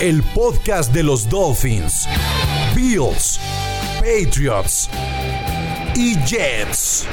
El podcast de los Dolphins, Bills, Patriots y Jets.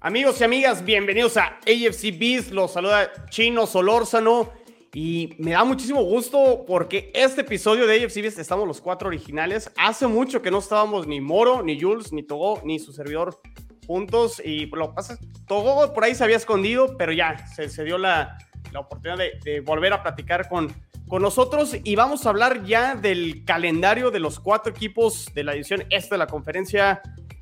Amigos y amigas, bienvenidos a AFC Beast. Los saluda Chino Solórzano. Y me da muchísimo gusto porque este episodio de AFC estamos los cuatro originales. Hace mucho que no estábamos ni Moro, ni Jules, ni Togo, ni su servidor juntos. Y lo pasa Togo por ahí se había escondido, pero ya se, dio la, la oportunidad de, de, volver a platicar con, con nosotros. Y vamos a hablar ya del calendario de los cuatro equipos de la edición este de la conferencia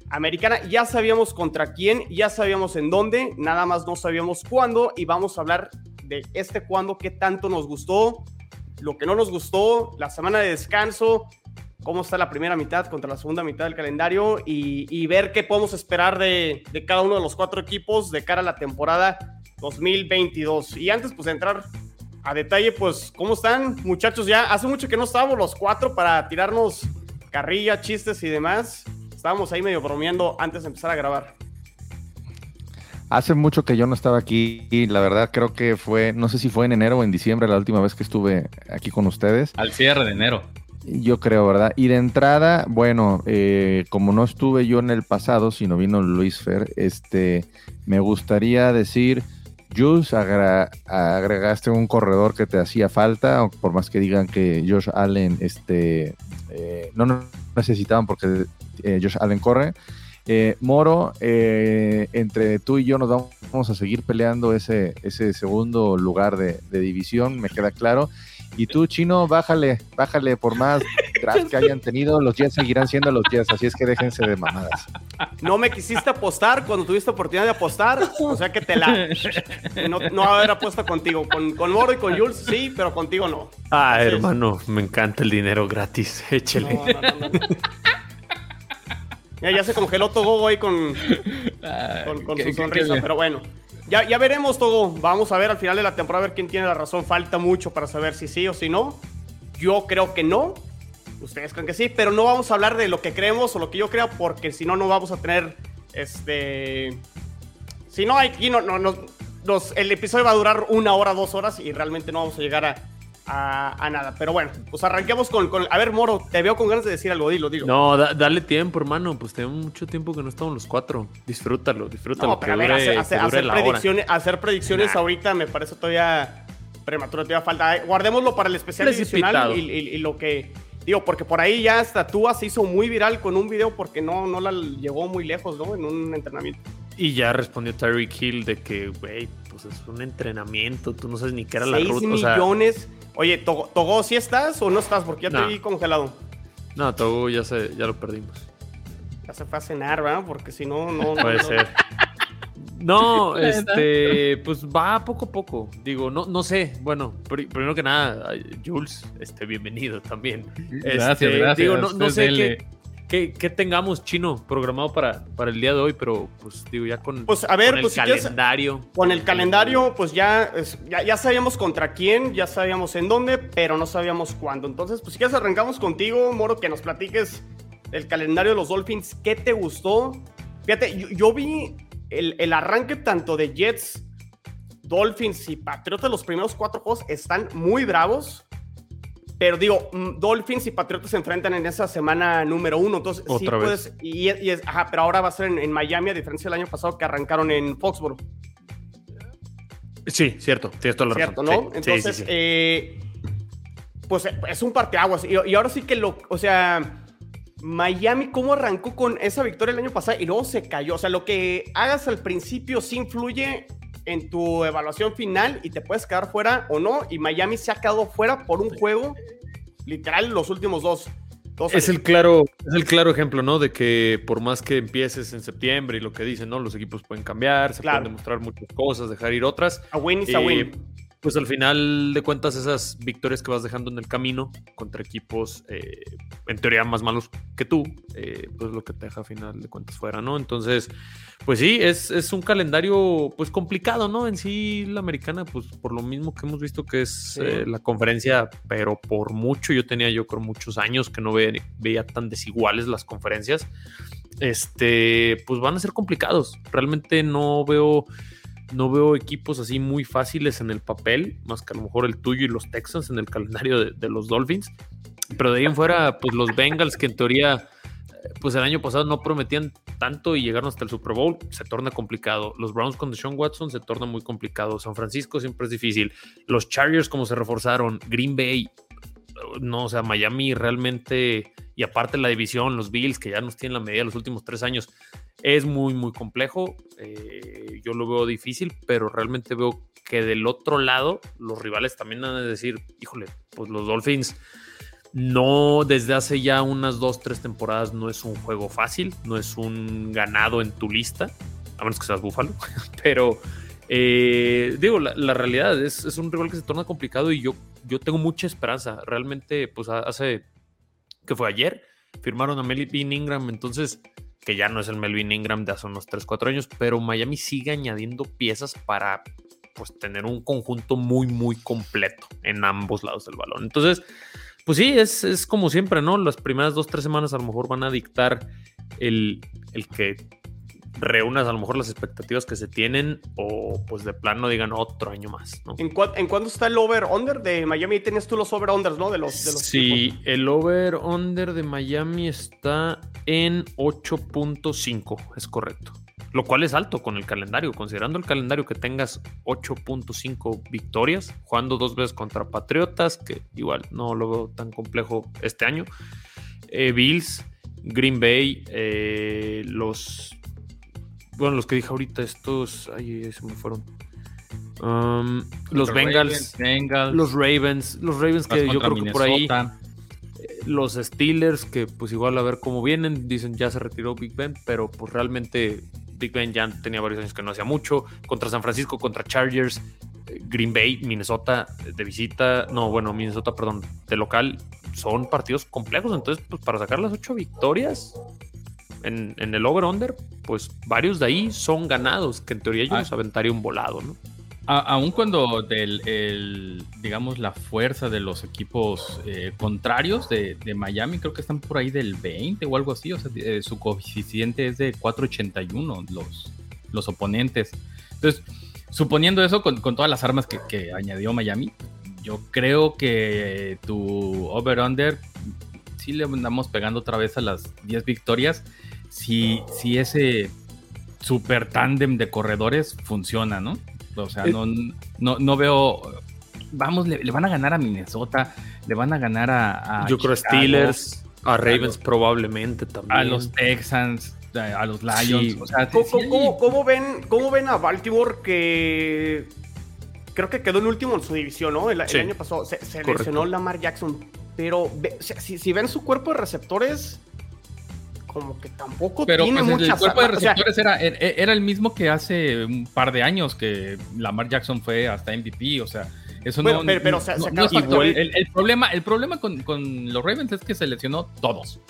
americana. Ya sabíamos contra quién, ya sabíamos en dónde, nada más no sabíamos cuándo y vamos a hablar de este cuándo, qué tanto nos gustó, lo que no nos gustó, la semana de descanso, cómo está la primera mitad contra la segunda mitad del calendario y, ver qué podemos esperar de, cada uno de los cuatro equipos de cara a la temporada 2022. Y antes pues entrar a detalle, pues cómo están muchachos ya, hace mucho que no estábamos los cuatro para tirarnos carrilla, chistes y demás. Estábamos ahí medio bromeando antes de empezar a grabar. Hace mucho que yo no estaba aquí y la verdad creo que fue, no sé si fue en enero o en diciembre la última vez que estuve aquí con ustedes. Al cierre de enero. Yo creo, ¿verdad? Y de entrada, bueno, eh, como no estuve yo en el pasado, sino vino Luis Fer, este, me gustaría decir, Jules, agra agregaste un corredor que te hacía falta, por más que digan que Josh Allen, este, eh, no, necesitaban porque eh, Josh Allen corre. Eh, Moro, eh, entre tú y yo nos vamos a seguir peleando ese, ese segundo lugar de, de, división, me queda claro. Y tú, Chino, bájale, bájale por más draft que hayan tenido, los Jets seguirán siendo los Jets, así es que déjense de mamadas. No me quisiste apostar cuando tuviste oportunidad de apostar, o sea que te la... No, no haber apuesto contigo, con, con, Moro y con Jules sí, pero contigo no. Ah, Entonces, hermano, me encanta el dinero gratis, échele. No, no, no, ya, ya, se congeló Togo ahí con, con, con su sonrisa, pero bueno. Ya, ya, veremos, Togo. Vamos a ver al final de la temporada a ver quién tiene la razón. Falta mucho para saber si sí o si no. Yo creo que no. Ustedes creen que sí, pero no vamos a hablar de lo que creemos o lo que yo creo, porque si no, no vamos a tener este. Si no, aquí no, no, no nos, el episodio va a durar una hora, dos horas y realmente no vamos a llegar a, a, a, nada. Pero bueno, pues arranquemos con, con, A ver, Moro, te veo con ganas de decir algo, dilo, dilo. No, da, dale tiempo, hermano. Pues tenemos mucho tiempo que no estamos los cuatro. Disfrútalo, disfrútalo. No, pero a ver, hacer, hacer, hacer predicciones, hacer predicciones nah. ahorita me parece todavía prematuro, todavía falta. Guardémoslo para el especial y, y, y, lo que. Digo, porque por ahí ya hasta Tua se hizo muy viral con un video porque no, no la llegó muy lejos, ¿no? En un entrenamiento. Y ya respondió Tyreek Hill de que, güey, pues es un entrenamiento, tú no sabes ni qué era la ruta. millones. O sea, Oye, Togo, Togo, ¿sí estás o no estás? Porque ya no. te vi congelado. No, Togo ya, se, ya lo perdimos. Ya se fue a cenar, ¿verdad? Porque si no, no. Puede no, ser. No, este, pues va poco a poco. Digo, no, no sé. Bueno, pr primero que nada, Jules, este, bienvenido también. Gracias, este, gracias. Digo, no, no sé qué, qué, qué, tengamos chino programado para, para el día de hoy, pero pues digo, ya con, pues, a ver, con pues, el si calendario. Quieres, con el calendario, pues ya, ya, ya, sabíamos contra quién, ya sabíamos en dónde, pero no sabíamos cuándo. Entonces, pues si quieres arrancamos contigo, Moro, que nos platiques el calendario de los Dolphins. ¿Qué te gustó? Fíjate, yo, yo vi el, el, arranque tanto de Jets, Dolphins y Patriotas, los primeros cuatro juegos están muy bravos. Pero digo, mm, Dolphins y Patriotas se enfrentan en esa semana número uno. Entonces, Otra sí vez. puedes. Y, y es, ajá, pero ahora va a ser en, en, Miami, a diferencia del año pasado que arrancaron en Foxborough. Sí, cierto, tienes toda la cierto, razón. ¿no? Sí, Entonces, sí, sí, eh, pues es un parteaguas. Y, y ahora sí que lo. O sea. Miami, ¿cómo arrancó con esa victoria el año pasado y luego se cayó? O sea, lo que hagas al principio sí influye en tu evaluación final y te puedes quedar fuera o no. Y Miami se ha quedado fuera por un juego, literal, los últimos dos. es el claro, es el claro ejemplo, ¿no? De que por más que empieces en septiembre y lo que dicen, ¿no? Los equipos pueden cambiar, se pueden demostrar muchas cosas, dejar ir otras. A win is a win pues al final de cuentas esas victorias que vas dejando en el camino contra equipos eh, en teoría más malos que tú, eh, pues lo que te deja al final de cuentas fuera, ¿no? Entonces, pues sí, es, es, un calendario pues complicado, ¿no? En sí la americana, pues por lo mismo que hemos visto que es eh, la conferencia, pero por mucho, yo tenía yo creo muchos años que no veía tan desiguales las conferencias, este, pues van a ser complicados. Realmente no veo no veo equipos así muy fáciles en el papel, más que a lo mejor el tuyo y los Texans en el calendario de, los Dolphins. Pero de ahí en fuera, pues los Bengals, que en teoría, pues el año pasado no prometían tanto y llegaron hasta el Super Bowl, se torna complicado. Los Browns con Deshaun Watson se torna muy complicado. San Francisco siempre es difícil. Los Chargers, como se reforzaron. Green Bay, no, o sea, Miami realmente, y aparte la división, los Bills, que ya nos tienen la medida los últimos tres años, es muy, muy complejo. Eh, yo lo veo difícil, pero realmente veo que del otro lado los rivales también van a decir, híjole, pues los Dolphins no desde hace ya unas dos, tres temporadas no es un juego fácil, no es un ganado en tu lista, a menos que seas Búfalo, pero eh, digo, la, realidad es, un rival que se torna complicado y yo, yo tengo mucha esperanza. Realmente, pues hace, que fue ayer, firmaron a Melvin Ingram, entonces que ya no es el Melvin Ingram de hace unos 3, 4 años, pero Miami sigue añadiendo piezas para pues tener un conjunto muy, muy completo en ambos lados del balón. Entonces, pues sí, es, es como siempre, ¿no? Las primeras dos, tres semanas a lo mejor van a dictar el, el que reúnas a lo mejor las expectativas que se tienen o pues de plano digan otro año más. ¿no? ¿En, ¿En cuándo está el over-under de Miami? Tienes tú los over-unders, ¿no? De los, de los sí, el over-under de Miami está en 8.5, es correcto. Lo cual es alto con el calendario, considerando el calendario que tengas 8.5 victorias, jugando dos veces contra Patriotas, que igual no lo veo tan complejo este año. Eh, Bills, Green Bay, eh, los bueno, los que dije ahorita, estos, ay, se me fueron. Um, los, Bengals, los Ravens, los Ravens que yo creo que por ahí, eh, los Steelers que pues igual a ver cómo vienen, dicen ya se retiró Big Ben, pero pues realmente Big Ben ya tenía varios años que no hacía mucho, contra San Francisco, contra Chargers, eh, Green Bay, Minnesota de visita, no, bueno, Minnesota, perdón, de local, son partidos complejos, entonces pues para sacar las ocho victorias, en, el over-under, pues varios de ahí son ganados, que en teoría yo ah. los aventaría un volado, ¿no? aún cuando del, digamos, la fuerza de los equipos eh, contrarios de, Miami, creo que están por ahí del 20 o algo así, o sea, eh, su coeficiente es de 4.81 los, los oponentes. Entonces, suponiendo eso, con, todas las armas que, que, añadió Miami, yo creo que tu over-under sí le andamos pegando otra vez a las 10 victorias si, si ese super tándem de corredores funciona, ¿no? O sea, no, no, veo. Vamos, le, van a ganar a Minnesota, le van a ganar a. Yo creo Steelers, a Ravens probablemente también. A los Texans, a los Lions. ¿Cómo, ven, ¿Cómo ven a Baltimore que creo que quedó en último en su división, ¿no? El, año pasado se, se lesionó Lamar Jackson. Pero si, si, ven su cuerpo de receptores, como que tampoco pero tiene pues, el cuerpo de receptores era, era, el mismo que hace un par de años que Lamar Jackson fue hasta MVP, o sea, eso no, pero, o sea, el, problema, el problema con, con, los Ravens es que se lesionó todos,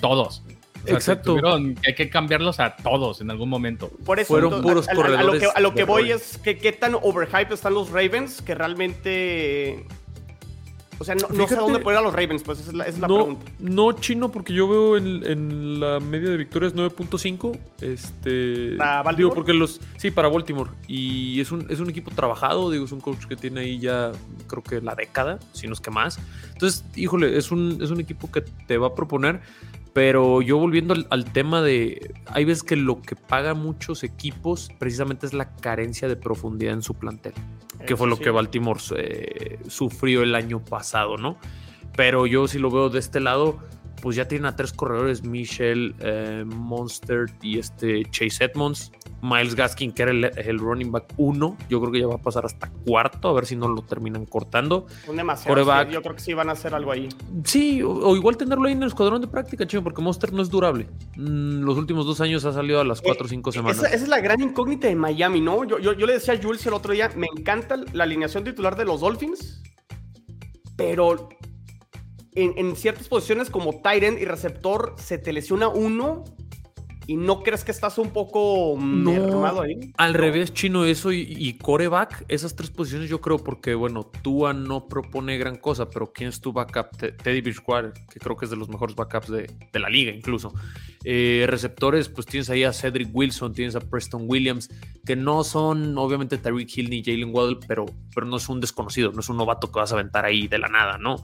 todos. Exacto. hay que cambiarlos a todos en algún momento. Por eso, Fueron puros corredores. A, lo que, voy es que qué tan overhype están los Ravens que realmente o sea, no, sé a dónde poner a los Ravens, pues esa es la, pregunta. No, chino, porque yo veo en, la media de victorias 9.5. Este. ¿Para Baltimore? Digo, porque los. Sí, para Baltimore. Y es un, es un equipo trabajado, digo, es un coach que tiene ahí ya, creo que la década, si no es que más. Entonces, híjole, es un, es un equipo que te va a proponer. Pero yo volviendo al, tema de, hay veces que lo que paga muchos equipos precisamente es la carencia de profundidad en su plantel, que fue lo que Baltimore eh, sufrió el año pasado, ¿no? Pero yo si lo veo de este lado, pues ya tienen a tres corredores, Michelle eh, Monster y este Chase Edmonds. Miles Gaskin, que era el, running back 1, yo creo que ya va a pasar hasta cuarto, a ver si no lo terminan cortando. Un demasiado. Yo creo que sí van a hacer algo ahí. Sí, o, igual tenerlo ahí en el escuadrón de práctica, chido, porque Monster no es durable. Mm, los últimos dos años ha salido a las cuatro o cinco semanas. Esa, es la gran incógnita de Miami, ¿no? Yo, yo, yo le decía a Jules el otro día, me encanta la alineación titular de los Dolphins, pero en, ciertas posiciones como Tyrant y receptor se te lesiona uno ¿Y no crees que estás un poco no, ahí? Al revés, Chino, eso y, coreback, esas tres posiciones yo creo porque, bueno, Tua no propone gran cosa, pero ¿quién es tu backup? Teddy Bridgewater, que creo que es de los mejores backups de, la liga incluso. Eh, receptores, pues tienes ahí a Cedric Wilson, tienes a Preston Williams, que no son obviamente Tyreek Hill ni Jalen Waddle, pero, pero no es un desconocido, no es un novato que vas a aventar ahí de la nada, ¿no?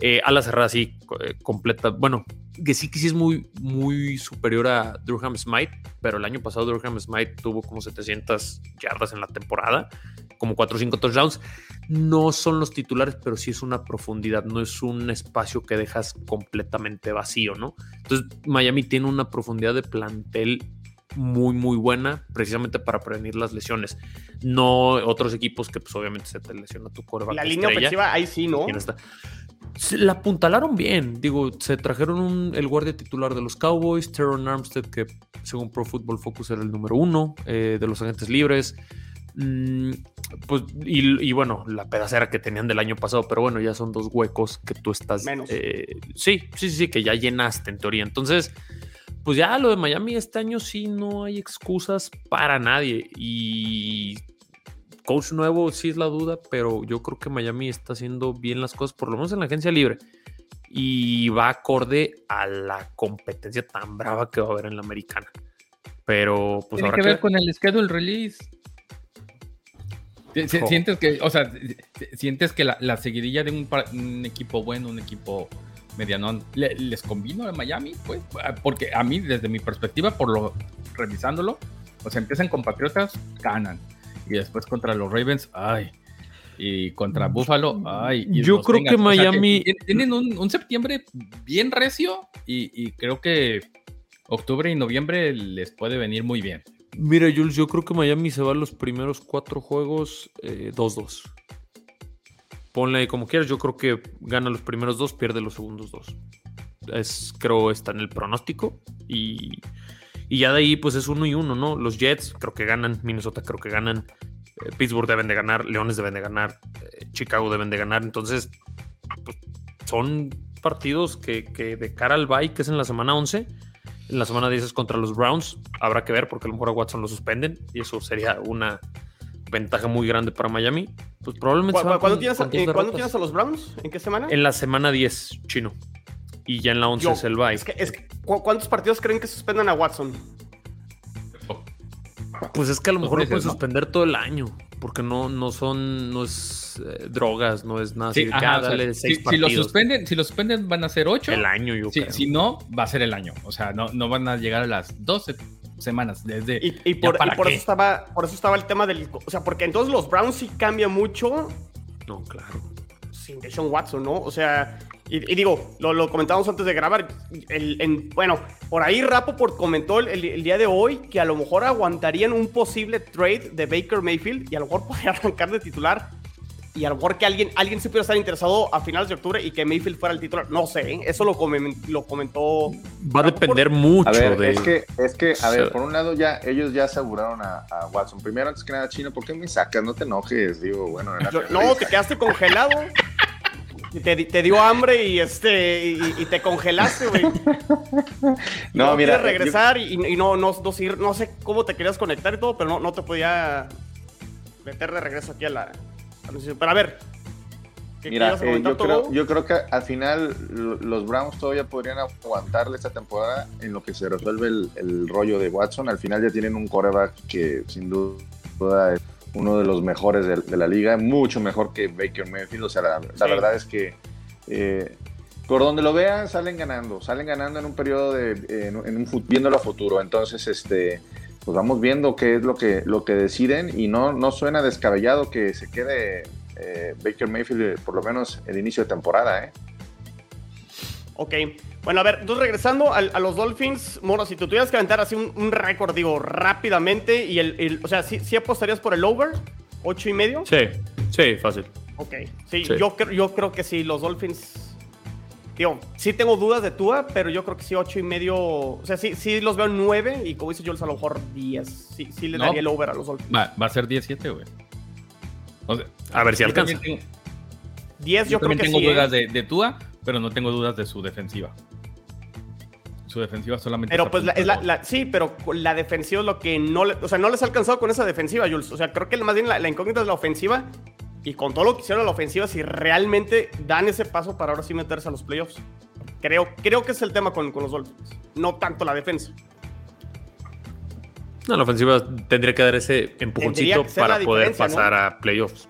Eh, a la cerrada sí, eh, completa, bueno, que sí que sí es muy, muy superior a Durham Smite, pero el año pasado Durham Smite tuvo como 700 yardas en la temporada, como 4 o 5 touchdowns. No son los titulares, pero sí es una profundidad, no es un espacio que dejas completamente vacío, ¿no? Entonces, Miami tiene una profundidad de plantel muy, muy buena, precisamente para prevenir las lesiones. No otros equipos que, pues, obviamente se te lesiona tu coreback. La línea ofensiva, ahí sí, ¿no? la apuntalaron bien. Digo, se trajeron el guardia titular de los Cowboys, Teron Armstead, que según Pro Football Focus era el número uno eh, de los agentes libres. Mm, pues, y, bueno, la pedacera que tenían del año pasado, pero bueno, ya son dos huecos que tú estás. Menos. Eh, sí, sí, sí, que ya llenaste en teoría. Entonces, pues ya lo de Miami este año sí no hay excusas para nadie. Y coach nuevo sí es la duda, pero yo creo que Miami está haciendo bien las cosas, por lo menos en la agencia libre. Y va acorde a la competencia tan brava que va a haber en la americana. Pero pues Tiene que ver con el schedule release. Sientes que, o sea, sientes que la, seguidilla de un, equipo bueno, un equipo mediano, les convino a Miami, pues, porque a mí, desde mi perspectiva, por lo revisándolo, o sea, empiezan con Patriotas, ganan y después contra los Ravens, ay. Y contra mm, Buffalo, ay. Yo creo que Miami. tienen un, septiembre bien recio y, creo que octubre y noviembre les puede venir muy bien. Mira, Jules, yo creo que Miami se va a los primeros cuatro juegos 2-2. Eh, Ponle como quieras. Yo creo que gana los primeros dos, pierde los segundos dos. Es, creo está en el pronóstico. Y y ya de ahí, pues es uno y uno, ¿no? Los Jets creo que ganan, Minnesota creo que ganan, eh, Pittsburgh deben de ganar, Leones deben de ganar, eh, Chicago deben de ganar. Entonces, pues, son partidos que, de cara al bye, que es en la semana 11, en la semana 10 es contra los Browns. Habrá que ver porque a lo mejor a Watson lo suspenden y eso sería una ventaja muy grande para Miami. Pues probablemente. ¿Cuándo, tienes, eh, ¿cuándo tienes a los Browns? ¿En qué semana? En la semana 10, chino y ya en la 11 es el bye. Es que, ¿Cuántos partidos creen que suspendan a Watson? Pues es que a lo mejor lo pueden suspender todo el año, porque no, no son, no es eh, drogas, no es nada así. si, lo suspenden, si lo suspenden van a ser 8. El año, yo creo. Si no, va a ser el año. O sea, no, no van a llegar a las 12 semanas desde y, por, eso estaba por eso estaba el tema del o sea porque entonces los Browns sí cambia mucho no claro sin Deshaun Watson no o sea y, digo, lo, lo, comentábamos antes de grabar. El, bueno, por ahí Rapoport comentó el, día de hoy que a lo mejor aguantarían un posible trade de Baker Mayfield y a lo mejor podría arrancar de titular. Y a lo mejor que alguien, alguien se pudiera estar interesado a finales de octubre y que Mayfield fuera el titular. No sé, ¿eh? eso lo, lo comentó. Va a depender mucho a ver, de. Es que, es que, a ver, por un lado, ya ellos ya aseguraron a, a, Watson. Primero, antes que nada, Chino, ¿por qué me sacas? No te enojes, digo, bueno. no, te quedaste congelado. Te, te, dio hambre y este y, te congelaste, güey. No, no, mira. regresar y, no, no, no, sé cómo te querías conectar y todo, pero no, no te podía meter de regreso aquí a la, Pero a ver. Mira, eh, yo, creo, yo creo que al final los Browns todavía podrían aguantarle esta temporada en lo que se resuelve el, el rollo de Watson. Al final ya tienen un coreback que sin duda es uno de los mejores de, la liga, mucho mejor que Baker Mayfield. O sea, la, verdad es que eh, por donde lo vean, salen ganando, salen ganando en un periodo de, en, un, viéndolo a futuro. Entonces, este, pues vamos viendo qué es lo que, lo que deciden y no, no suena descabellado que se quede eh, Baker Mayfield por lo menos el inicio de temporada, ¿eh? Ok. Bueno, a ver, entonces regresando a, a los Dolphins, Moro, si tú tuvieras que aventar así un, un récord, digo, rápidamente, y el, el- o sea, ¿sí, sí apostarías por el over? ¿Ocho y medio? Sí, sí, fácil. Ok. Sí, Sí. Yo, creo- yo creo que sí, los Dolphins. Digo, sí tengo dudas de Tua, pero yo creo que sí, ocho y medio. O sea, sí, sí los veo en nueve, y como dice Jules, a lo mejor 10. Sí, sí le No. daría el over a los Dolphins. Va, va a ser 17, güey. O sea, A ver si alcanza. tengo, 10 yo yo creo que tengo sí. ¿eh? dudas de, de Tua, pero no tengo dudas de su defensiva. Su defensiva solamente. Pero pues la- es la, sí, pero la defensiva es lo que no le, o sea, no les ha alcanzado con esa defensiva, Jules. O sea, creo que más bien la, la incógnita es la ofensiva y con todo lo que hicieron a la ofensiva, si realmente dan ese paso para ahora sí meterse a los playoffs. Creo, creo que es el tema con, con los Dolphins, no tanto la defensa. No, la ofensiva tendría que dar ese empujoncito para poder pasar a playoffs.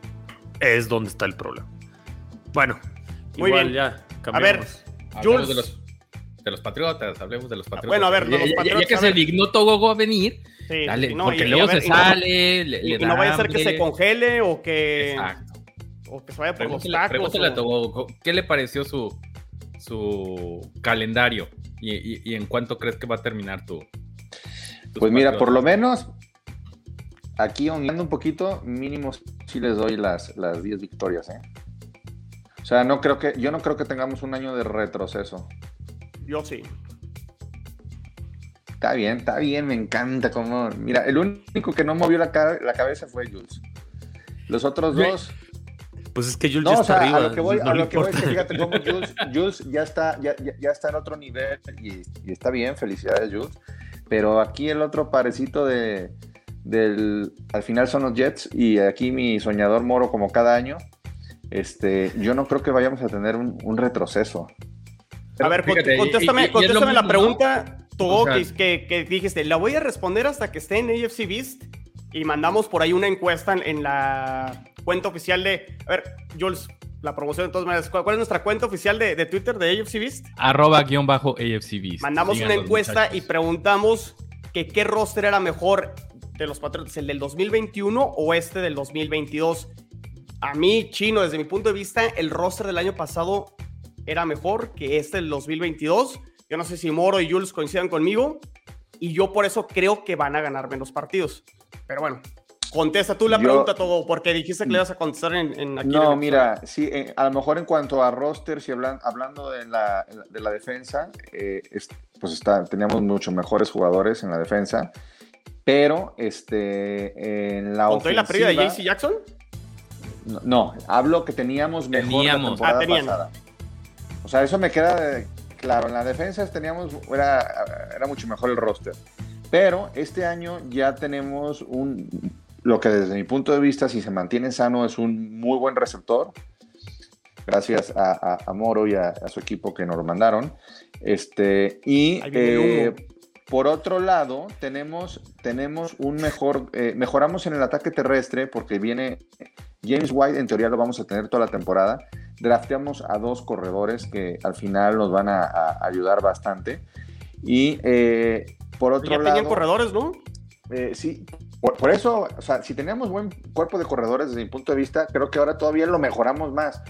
Es donde está el problema. Bueno, Muy igual bien. ya A ver, cambiamos. Jules. de los, de los Patriotas, hablemos de los Patriotas. Bueno, a ver, ya, los ya- ya Patriotas, que a se ver. dignó Togogo a venir, Sí, dale, no, porque y- luego ver, se y no- sale, le, Y, le y no vaya a ser que se congele o que, Exacto. o que se vaya por los Pregúntale, tacos. pregúntale a o- Togogo, ¿qué le pareció su, su calendario? ¿Y, y- y en cuánto crees que va a terminar tu? Pues mira, por lo menos aquí honrando un poquito, mínimo sí les doy las, las 10 victorias, ¿eh? O sea, no creo que, yo no creo que tengamos un año de retroceso. Yo sí. Está bien, está bien, me encanta como. Mira, el único que no movió la, ca- la cabeza fue Jules. Los otros dos. Pues es que Jules No, ya o está sea, arriba. a lo que voy, no a lo que voy es que fíjate cómo Jules, Jules ya está, ya, ya- ya está en otro nivel y, y está bien, felicidades Jules. Pero aquí el otro parecito de del al final son los Jets y aquí mi soñador moro como cada año. Este, yo no creo que vayamos a tener un, un retroceso. A ver, cont- Fíjate, contéstame, y- y la mismo, ¿no? pregunta, Togo, O sea- que, que- dijiste, la voy a responder hasta que esté en AFC Beast y mandamos por ahí una encuesta en, en la cuenta oficial de... A ver, Jules, la promoción de todas maneras, ¿cuál, es nuestra cuenta oficial de, de Twitter de AFC Beast? Arroba guion bajo AFCB. Mandamos una encuesta y preguntamos que qué roster era mejor de los Patriots, el del 2021 o este del 2022. A mí, chino, desde mi punto de vista, el roster del año pasado era mejor que este del 2022. Yo no sé si Moro y Jules coincidan conmigo. Y yo por eso creo que van a ganar menos partidos. Pero bueno, contesta tú la Yo- pregunta, todo, porque dijiste que le ibas a contestar en, en aquí en No, el mira, sí, eh, a lo mejor en cuanto a roster, si hablan, hablando de la, de la defensa, eh, es- pues está, teníamos mucho mejores jugadores en la defensa, pero este, en la ¿Con toda la pérdida de ofensiva- JC Jackson? No, no, hablo que teníamos mejor Teníamos. la temporada Ah, pasada. O sea, eso me queda claro. En la defensa teníamos, era, era mucho mejor el roster. Pero este año ya tenemos un, lo que desde mi punto de vista, si se mantiene sano, es un muy buen receptor. Gracias a, a- a Moro y a, a su equipo que nos lo mandaron. Este, y eh. Por otro lado, tenemos, tenemos un mejor, eh, mejoramos en el ataque terrestre porque viene James White, en teoría lo vamos a tener toda la temporada. Drafteamos a dos corredores que al final nos van a, a ayudar bastante. Y eh, por otro Ya lado. tenían corredores, ¿no? Eh, sí, por, por eso, o sea, si teníamos buen cuerpo de corredores desde mi punto de vista, creo que ahora todavía lo mejoramos más.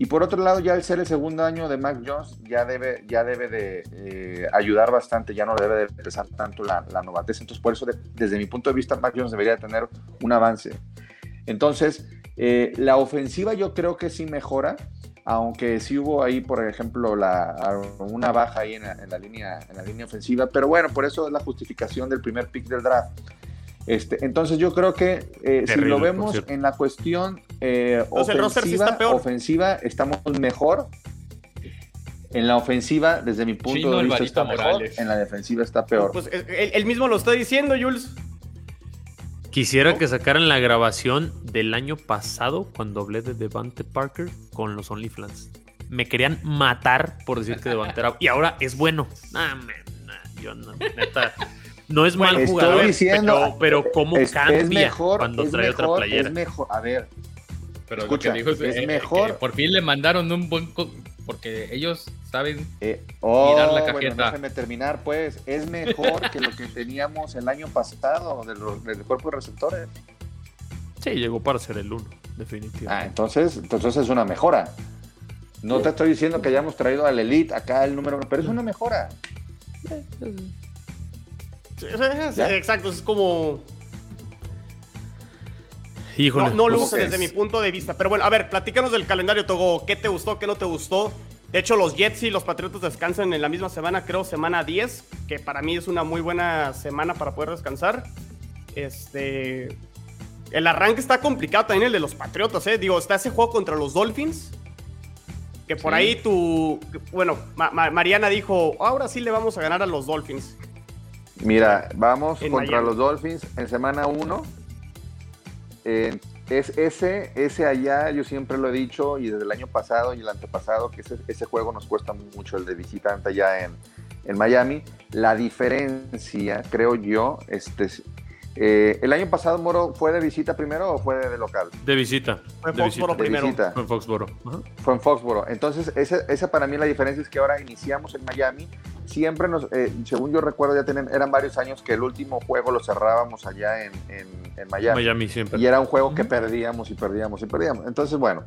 Y por otro lado, ya al ser el segundo año de Mac Jones, ya debe, ya debe de eh, ayudar bastante, ya no debe de pesar tanto la, la novatez. Entonces, por eso, de- desde mi punto de vista, Mac Jones debería tener un avance. Entonces, eh, la ofensiva yo creo que sí mejora, aunque sí hubo ahí, por ejemplo, la, una baja ahí en la, en la línea, en la línea ofensiva, pero bueno, por eso es la justificación del primer pick del draft. Este, entonces yo creo que eh, si lo vemos en la cuestión eh, Entonces, el roster sí ofensiva, está peor. ofensiva estamos mejor. En la ofensiva, desde mi punto Chino de vista, está mejor. Morales. En la defensiva está peor. Pues él, él mismo lo está diciendo, Jules. Quisiera que sacaran la grabación del año pasado cuando hablé de Devante Parker con los OnlyFans. Me querían matar por decir que Devante era. Y ahora es bueno. Nah, man, nah, yo no, neta. No es mal Estoy jugador, diciendo, pero, pero cómo es, cambia es mejor, cuando es trae mejor, otra playera. Es mejor, a ver, Pero Escucha, lo que dijo es, es eh, mejor- que por fin le mandaron un buen. co- Porque ellos saben. Eh, oh, Mirar la bueno, cajeta. déjame terminar, pues. Es mejor que lo que teníamos el año pasado del, del cuerpo de receptores. Sí, llegó para ser el uno, Ah, definitivamente. entonces, entonces es una mejora. No te estoy diciendo que hayamos traído al Elite acá el número uno, pero es una mejora. Sí, sí, sí, Ya. exacto, es como. Híjole. No, no pues, luce desde mi punto de vista. Pero bueno, a ver, platícanos del calendario, Togo. ¿Qué te gustó, qué no te gustó? De hecho, los Jets y los Patriotas descansan en la misma semana, creo, semana 10, que para mí es una muy buena semana para poder descansar. Este. El arranque está complicado también el de los Patriotas, ¿eh? Digo, está ese juego contra los Dolphins. Que por Sí. ahí tu. Bueno, Ma- Ma- Mariana dijo: Ahora sí le vamos a ganar a los Dolphins. Mira, vamos En contra Miami. los Dolphins en semana 1. Es ese, ese allá, yo siempre lo he dicho, y desde el año pasado y el antepasado, que ese, ese juego nos cuesta mucho el de visitante allá en, en Miami. La diferencia, creo yo, este, es- eh, el año pasado Moro fue de visita primero o fue de, de local? De visita. Fue de Foxboro visita. Primero. visita. Fue en Foxboro. Ajá. Fue en Foxboro. Entonces, esa para mí la diferencia es que ahora iniciamos en Miami. Siempre nos, eh, según yo recuerdo, ya tienen, eran varios años que el último juego lo cerrábamos allá en, en- en Miami. Miami siempre. Y era un juego que perdíamos y perdíamos y perdíamos. Entonces, bueno,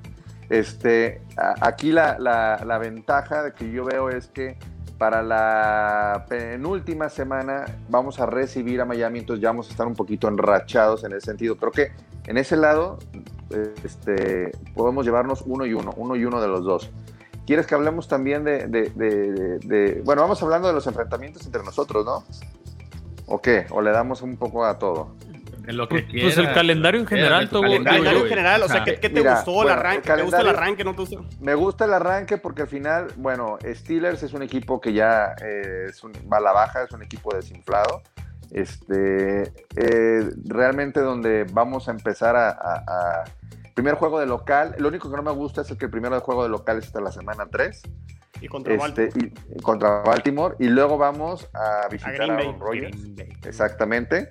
este, a- aquí la, la- la ventaja de que yo veo es que para la penúltima semana vamos a recibir a Miami, entonces ya vamos a estar un poquito enrachados en ese sentido. Creo que en ese lado este, podemos llevarnos uno y uno, uno y uno de los dos. ¿Quieres que hablemos también de- de- Bueno, vamos hablando de los enfrentamientos entre nosotros, ¿no? ¿O qué? ¿O le damos un poco a todo? En lo que Pues, quieras. pues el calendario en general, El calendario, en general, o sea. ¿qué, qué te Mira, gustó el bueno, arranque? el ¿Te gusta el arranque? ¿No te gusta? Me gusta el arranque porque al final, bueno, Steelers es un equipo que ya eh, es un- va a la baja, es un equipo desinflado. Este, eh, realmente donde vamos a empezar a, a- a- Primer juego de local, lo único que no me gusta es el que el primero de juego de local es hasta la semana 3 Y contra este, Baltimore. y, contra Baltimore y luego vamos a A visitar a, Green Bay. Aaron Rodgers. Green Bay. Exactamente.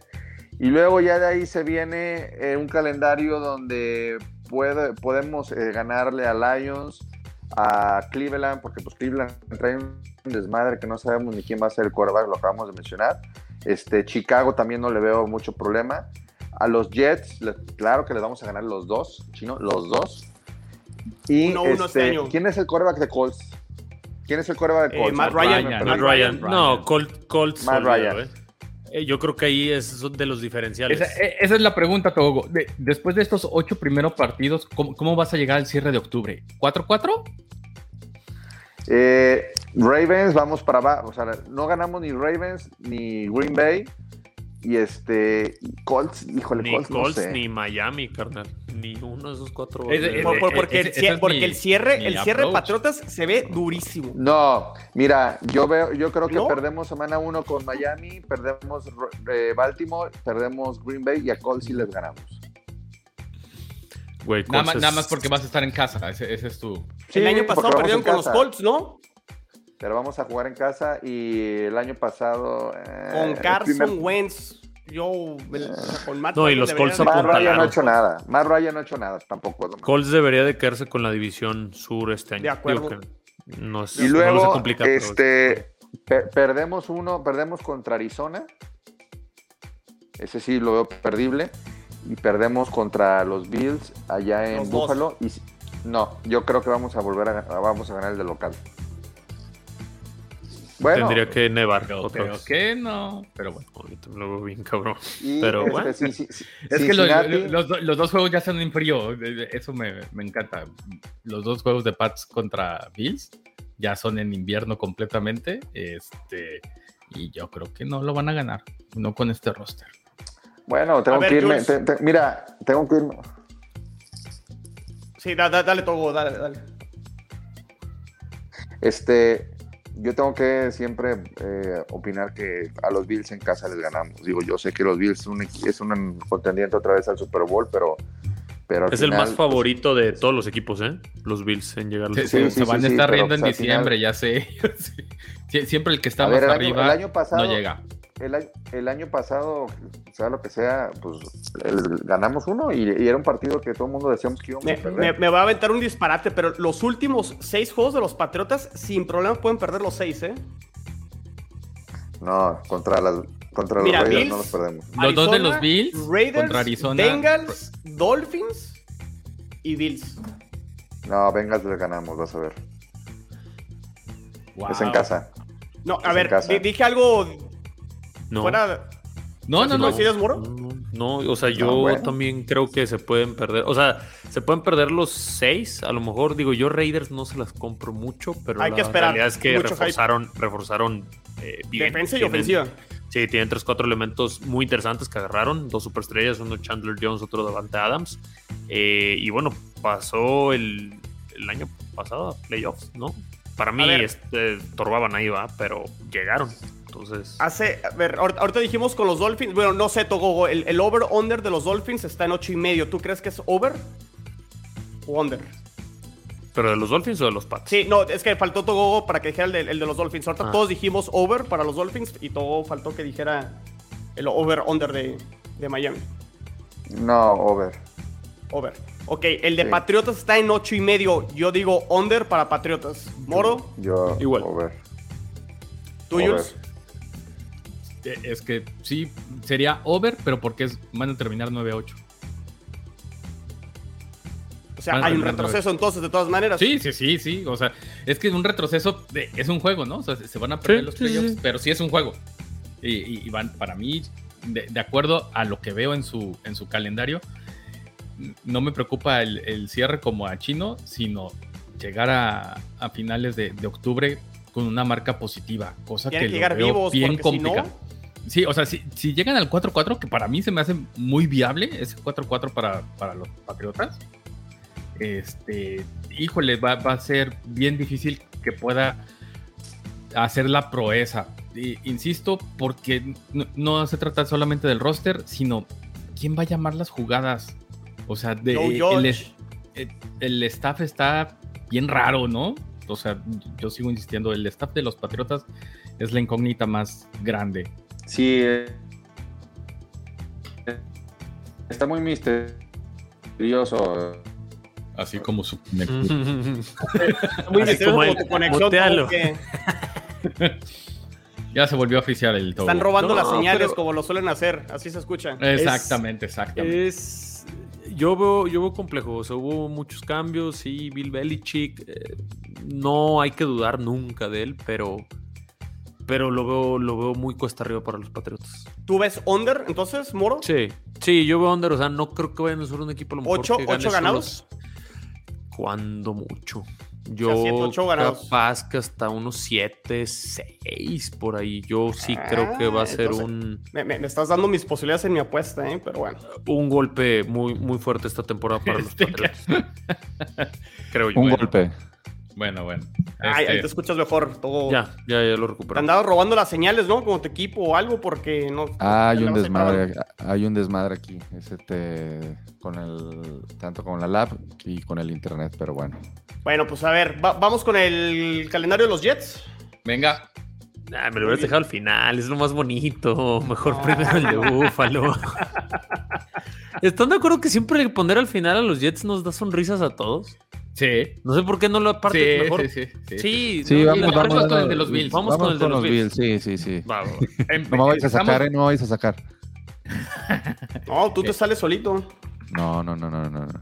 Y luego ya de ahí se viene eh, un calendario donde puede, podemos eh, ganarle a Lions, a Cleveland, porque pues Cleveland trae un desmadre que no sabemos ni quién va a ser el quarterback, lo acabamos de mencionar. Este, Chicago también no le veo mucho problema. A los Jets, le- claro que les vamos a ganar los dos, chino, los dos. Y Uno, uno este este, año. ¿quién es el quarterback de Colts? ¿Quién es el quarterback de Eh, Colts? Matt Ryan. Matt Ryan. Ryan. No, Colt, Colts. Matt Ryan. eh. Eh, Yo creo que ahí es de los diferenciales. Esa, e- esa es la pregunta, Togo. De- después de estos ocho primeros partidos, ¿cómo, cómo vas a llegar al cierre de octubre? ¿4-4? Eh, Ravens, vamos para abajo. O sea, no ganamos ni Ravens ni Green Bay. Y este. Colts, híjole, ni Colts, no Colts sé. ni Miami, carnal. Ni uno de esos cuatro. Es- de- es- Por- por- porque el, porque mi- el cierre, el cierre approach. Patriotas se ve durísimo. No, mira, yo veo, yo creo que ¿No? perdemos semana uno con Miami, perdemos eh, Baltimore, perdemos Green Bay y a Colts sí les ganamos. Güey, Nada, más- es- nada más porque vas a estar en casa. Ese, ese es tu. el año Sí, pasado perdieron con los Colts, ¿no? Pero vamos a jugar en casa y el año pasado. eh, Con Carson primer- Wentz. Yo, con Matt No, y los Colts de- Matt. Ryan no ha hecho nada. Matt Ryan no ha hecho nada tampoco. Colts debería de quedarse con la división sur este año. De acuerdo. Digo que no, es- Y no se luego, complica, pero- este, per- perdemos uno, perdemos contra Arizona. Ese sí lo veo perdible. Y perdemos contra los Bills allá en Los dos. Buffalo. Y, no, yo creo que vamos a volver a, vamos a ganar el de local. Bueno, Tendría que nevar creo vez. que no. Pero bueno. Ahorita me lo veo bien cabrón. y, pero este, bueno. sí, sí, sí, Es que los, do- los dos juegos ya están en frío. Eso me, me encanta. Los dos juegos de Pats contra Bills ya son en invierno completamente. Este. Y yo creo que no lo van a ganar. No con este roster. bueno, tengo ver, que irme. Jules. te- te- mira, tengo que irme. Sí, da- da- dale, Togo, dale, dale. Este, yo tengo que siempre eh, opinar que a los Bills en casa les ganamos. Digo, yo sé que los Bills es un, es un contendiente otra vez al Super Bowl, pero, Es el más favorito de todos los equipos, ¿eh? Los Bills en llegar al Se, Super se- Bowl. sí, se van sí, a sí, estar pero, riendo en pues, al diciembre, final- ya sé. Sí. Sie- Siempre el que está A más ver, el año- arriba el año pasado- no llega. El, año, el año pasado, sea lo que sea, pues ganamos uno y, y era un partido que todo el mundo decíamos que íbamos Me, a perder. me- me va a aventar un disparate, pero los últimos seis juegos de los Patriotas, sin problemas pueden perder los seis, ¿eh? No, contra, las, contra Mira, los Raiders Bills- no los perdemos. Los dos de los Bills Raiders, contra Arizona. Bengals, Dolphins y Bills. No, vengas, les ganamos, vas a ver. Es en casa. No, a ver, dije algo No. fuera. No, no, ¿Sí no. coincides, Moro? No, no, o sea, yo bueno. también creo que se pueden perder. O sea, se pueden perder los seis. A lo mejor, digo, yo Raiders no se las compro mucho, pero Hay la que esperar. realidad es que Mucho hype. reforzaron, reforzaron eh, bien. Defensa y Tienen- ofensiva. Sí, tienen tres, cuatro elementos muy interesantes que agarraron. Dos superestrellas, uno Chandler Jones, otro Davante Adams. Eh, y bueno, pasó el, el año pasado a playoffs, ¿no? Para mí, este, torbaban ahí, va, pero llegaron. Entonces, Hace, a ver, ahor- ahorita dijimos con los Dolphins. Bueno, no sé, Togogo. El, el over-under de los Dolphins está en 8 y medio. ¿Tú crees que es over o under? ¿pero de los Dolphins o de los Pats? Sí, no, es que faltó Togogo para que dijera el de, el de los Dolphins. Ahorita Ah. todos dijimos over para los Dolphins y Togogo faltó que dijera el over-under de, de Miami. No, over. Over. Ok, el de Sí. Patriotas está en 8 y medio. Yo digo under para Patriotas. Moro, Yo, Igual. over. tú, Over. Jules? Eh, Es que sí, sería over, pero porque es, van a terminar 9-8. O sea, hay un retroceso entonces, de todas maneras. Sí, sí, sí, sí. O sea, es que un retroceso de- es un juego, ¿no? O sea, se van a perder Sí, los sí, playoffs, sí. pero sí es un juego. Y, y- y van, para mí, de, de acuerdo a lo que veo en su, en su calendario, no me preocupa el, el cierre como a Chino, sino llegar a, a finales de, de octubre con una marca positiva, cosa Tienen que que lo llegar veo vivos, bien porque si no- complicado. Sí, o sea, si, si llegan al 4-4, que para mí se me hace muy viable ese 4-4 para, para los Patriotas, este, híjole, va, va a ser bien difícil que pueda hacer la proeza. Insisto, porque no, no se trata solamente del roster, sino quién va a llamar las jugadas. O sea, de, el- el staff está bien raro, ¿no? O sea, yo sigo insistiendo, el staff de los Patriotas es la incógnita más grande. Sí. eh, Está muy misterioso. Así como su... Muy Así misterioso como tu conexión. Que Ya se volvió a oficiar el todo. están robando No, las señales pero- como lo suelen hacer. Así se escucha. Exactamente, exactamente. Es. Yo veo, yo veo complejo. O sea, hubo muchos cambios. Sí, Bill Belichick. eh, no hay que dudar nunca de él, pero. Pero lo veo, lo veo muy cuesta arriba para los Patriotas. ¿Tú ves under entonces, Moro? Sí, sí, yo veo under. O sea, no creo que vayan a ser un equipo a lo mejor ¿Ocho- que gane ocho ganados? Cuando mucho. Yo O sea, siete, ocho ganados. capaz que hasta unos 7, 6 por ahí. Yo sí creo que va a Ah, ser entonces- un, Me, me- estás dando mis posibilidades en mi apuesta, ¿eh? Pero bueno. un golpe muy, muy fuerte esta temporada para los Patriotas. creo yo. Un Bueno. golpe. Bueno, bueno. Ay, Este, ahí te escuchas mejor. Todo... Ya, ya, ya lo Te recuperé. andabas robando las señales, ¿no? Como tu equipo o algo, porque no. Ah, hay un desmadre, hay un desmadre aquí, es este, con el, tanto con la lab y con el internet, pero bueno. Bueno, pues a ver, va- vamos con el calendario de los Jets. venga, Ah, me lo hubieras dejado al final, es lo más bonito. Mejor No. primero el de Búfalo. ¿Están de acuerdo que siempre poner al final a los Jets nos da sonrisas a todos? Sí. No sé por qué no lo aparte Sí, mejor. sí, sí, sí. Sí, Sí, no, vamos, vamos, con el de los Bills. Vamos con el de los Bills. Sí, sí, sí. Va, va, va. Em- No me vais a sacar, ¿eh? No me vais a sacar. No, tú te sales solito. No, no, no, no, no. no.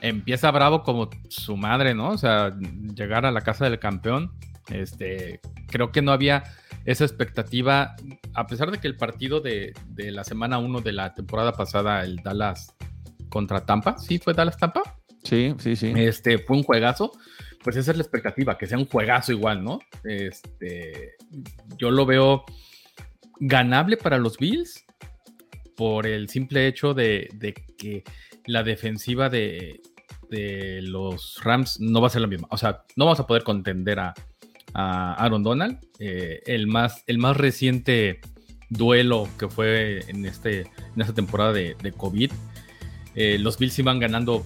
Empieza bravo como su madre, ¿no? O sea, llegar a la casa del campeón. Este, creo que no había esa expectativa, a pesar de que el partido de, de la semana 1 de la temporada pasada, el Dallas contra Tampa, ¿sí fue Dallas Tampa? Sí, sí, sí. Este, fue un juegazo. Pues esa es la expectativa, que sea un juegazo igual, ¿no? Este, yo lo veo ganable para los Bills por el simple hecho de, que la defensiva de, los Rams no va a ser la misma. O sea, no vamos a poder contender a, Aaron Donald. Eh, el, más, el más reciente duelo que fue en, este, en esta temporada de, de COVID, eh, los Bills iban ganando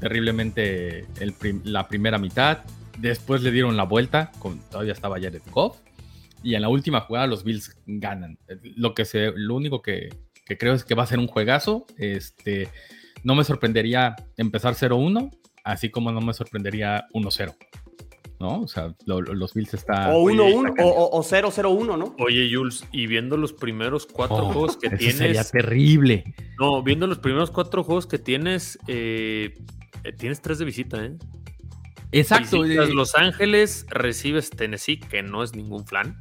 terriblemente el prim- la primera mitad. Después le dieron la vuelta, con, todavía estaba Jared Goff. Y en la última jugada los Bills ganan. Lo, que se, lo único que, que creo es que va a ser un juegazo. Este, no me sorprendería empezar 0-1, así como no me sorprendería 1-0. ¿No? O sea, lo- lo- los Bills está... o 1-1 está o, o, o 0-0-1, ¿no? Oye, Jules, y viendo los primeros cuatro Oh, juegos que eso tienes. sería terrible. No, viendo los primeros cuatro juegos que tienes, eh, eh, tienes tres de visita, ¿eh? Exacto. Visitas eh, Los Ángeles, recibes Tennessee, que no es ningún flan.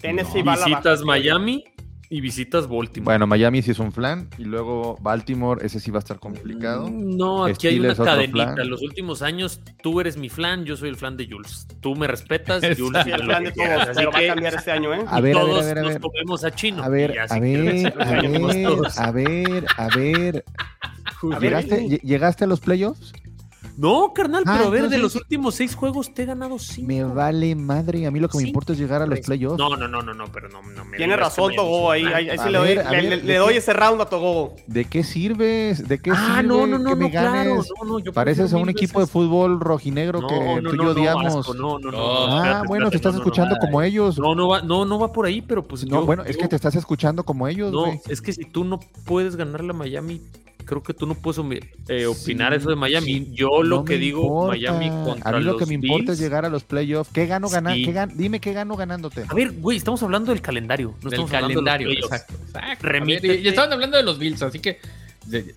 Tennessee No. va a la Visitas baja. Miami y visitas Baltimore. Bueno, Miami sí es un flan y luego Baltimore, ese sí va a estar complicado. No, aquí hay una cadenita. flan. Los últimos años tú eres mi flan, yo soy el flan de Jules. Tú me respetas, Exacto. Jules. Sí, el que de todos, Así pero va a que cambiar este año, ¿eh? A ver, a ver, todos a ver, a nos comemos a Chino. A ver, a que ver, a ver, a ver, a ver. ¿Llegaste, lle- ¿Llegaste a los playoffs? No, carnal, Ah, pero a ver, de los últimos seis juegos te he ganado cinco. Me vale madre. A mí lo que me Sí. importa es llegar a los playoffs. No, no, no, no, no, pero no, no me Tiene razón Miami Togo es ahí, ahí, ahí sí le doy, ver, le- ver, le- ¿de le qué? doy ese round a Togo. ¿De qué sirves? ¿De qué Ah, sirve no, no, no, que me no, claro. ganes? No, no, yo Pareces a un equipo de fútbol rojinegro No, que no, tú y yo no, odiamos. asco, no, no, no, No. no, ah, espérate, bueno, espérate, te estás escuchando no. como ellos. No, no va, no, no va por ahí, pero pues No, bueno, es que te estás escuchando como ellos, No, es que si tú no puedes ganarle a Miami, creo que tú no puedes eh, opinar Sí, eso de Miami. sí, Yo lo No que digo, importa. Miami contra A mí lo que los me importa es llegar a los playoffs. ¿Qué gano ganar? Sí. ¿Qué gan- Dime qué gano ganándote. A ver, güey, estamos hablando del calendario. No del estamos hablando de los calendario. Exacto. exacto. Ver, y, y estaban hablando de los Bills, así que. de-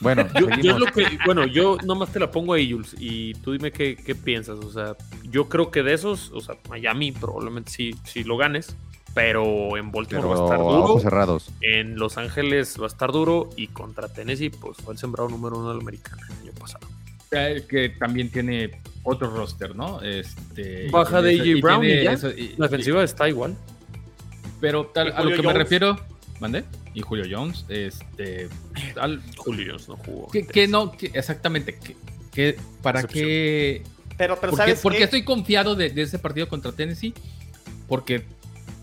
Bueno, Yo, yo lo que, bueno, yo nomás te la pongo ahí, Jules, y tú dime qué, qué piensas. O sea, yo creo que de esos, o sea, Miami probablemente sí, sí lo ganes, pero en Baltimore Pero va a estar duro. ojos cerrados. En Los Ángeles va a estar duro y contra Tennessee, pues fue el sembrado número uno de la americana el año pasado. que también tiene otro roster, ¿no? Este, Baja de AJ Brown y ya. eso- y- La defensiva está igual. pero tal, a lo que me refiero, ¿mandé? Y Julio Jones, este, al- Julio Jones no jugó. que, que no, que- exactamente, que, que- para qué, Pero, pero ¿por qué, estoy confiado de, de ese partido contra Tennessee? Porque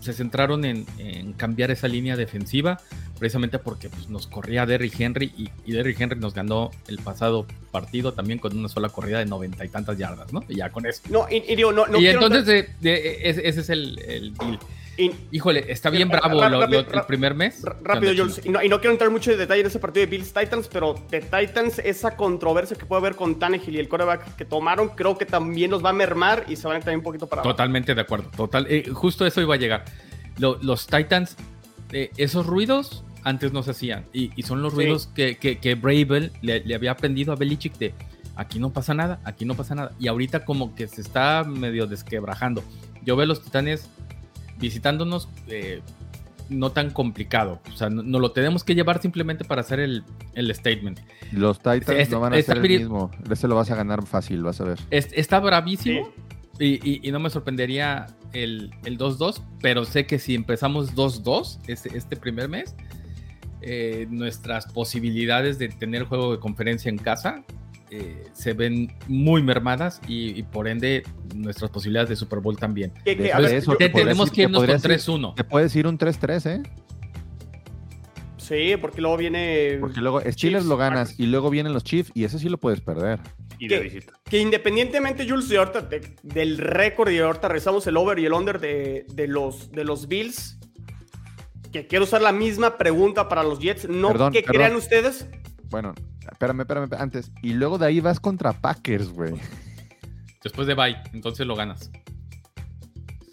se centraron en, en cambiar esa línea defensiva, precisamente porque pues, nos corría Derrick Henry y, y Derrick Henry nos ganó el pasado partido también con una sola corrida de noventa y tantas yardas, ¿no? Y ya con eso. No, y, y digo, no, no y entonces de- de- ese, ese es el, el deal. Y- Híjole, está bien Ra- bravo lo- lo- el primer mes. Rápido, ¿Qué onda, Jules. Y no, y no quiero entrar mucho en detalle en ese partido de Bills Titans, pero de Titans, esa controversia que puede haber con Tannehill y el quarterback que tomaron, creo que también los va a mermar y se van a ir también un poquito para abajo. Totalmente de acuerdo. Total, eh, justo eso iba a llegar. Lo- los Titans, eh, esos ruidos antes no se hacían. Y, y son los Sí. ruidos que, que, que Bravel le, le había aprendido a Belichick de aquí no pasa nada, aquí no pasa nada. Y ahorita como que se está medio desquebrajando. Yo veo los Titanes visitándonos eh, no tan complicado. O sea, no, no lo tenemos que llevar simplemente para hacer el, el statement. Los Titans Es- no van a ser el piri- mismo. Ese lo vas a ganar fácil, vas a ver. Es- está bravísimo. Y, y- y no me sorprendería el, el 2-2, pero sé que si empezamos 2-2 este, este primer mes, eh, nuestras posibilidades de tener juego de conferencia en casa eh, se ven muy mermadas y, y por ende nuestras posibilidades de Super Bowl también. Que- que, De a ver, eso te tenemos que te irnos con podrías ir- 3-1. Te puedes ir un 3-3, ¿eh? sí, porque luego viene. Porque luego Steelers Chiefs, lo ganas Packers. y luego vienen los Chiefs y ese sí lo puedes perder. Y de ¿Qué? visita. Que independientemente, Jules, de ahorita, de- del récord y ahorita rezamos el over y el under de, de los, de los Bills, que quiero usar la misma pregunta para los Jets. No Perdón, que perdón. crean ustedes. Bueno, espérame, espérame, antes. Y luego de ahí vas contra Packers, güey. Después de bye, entonces lo ganas.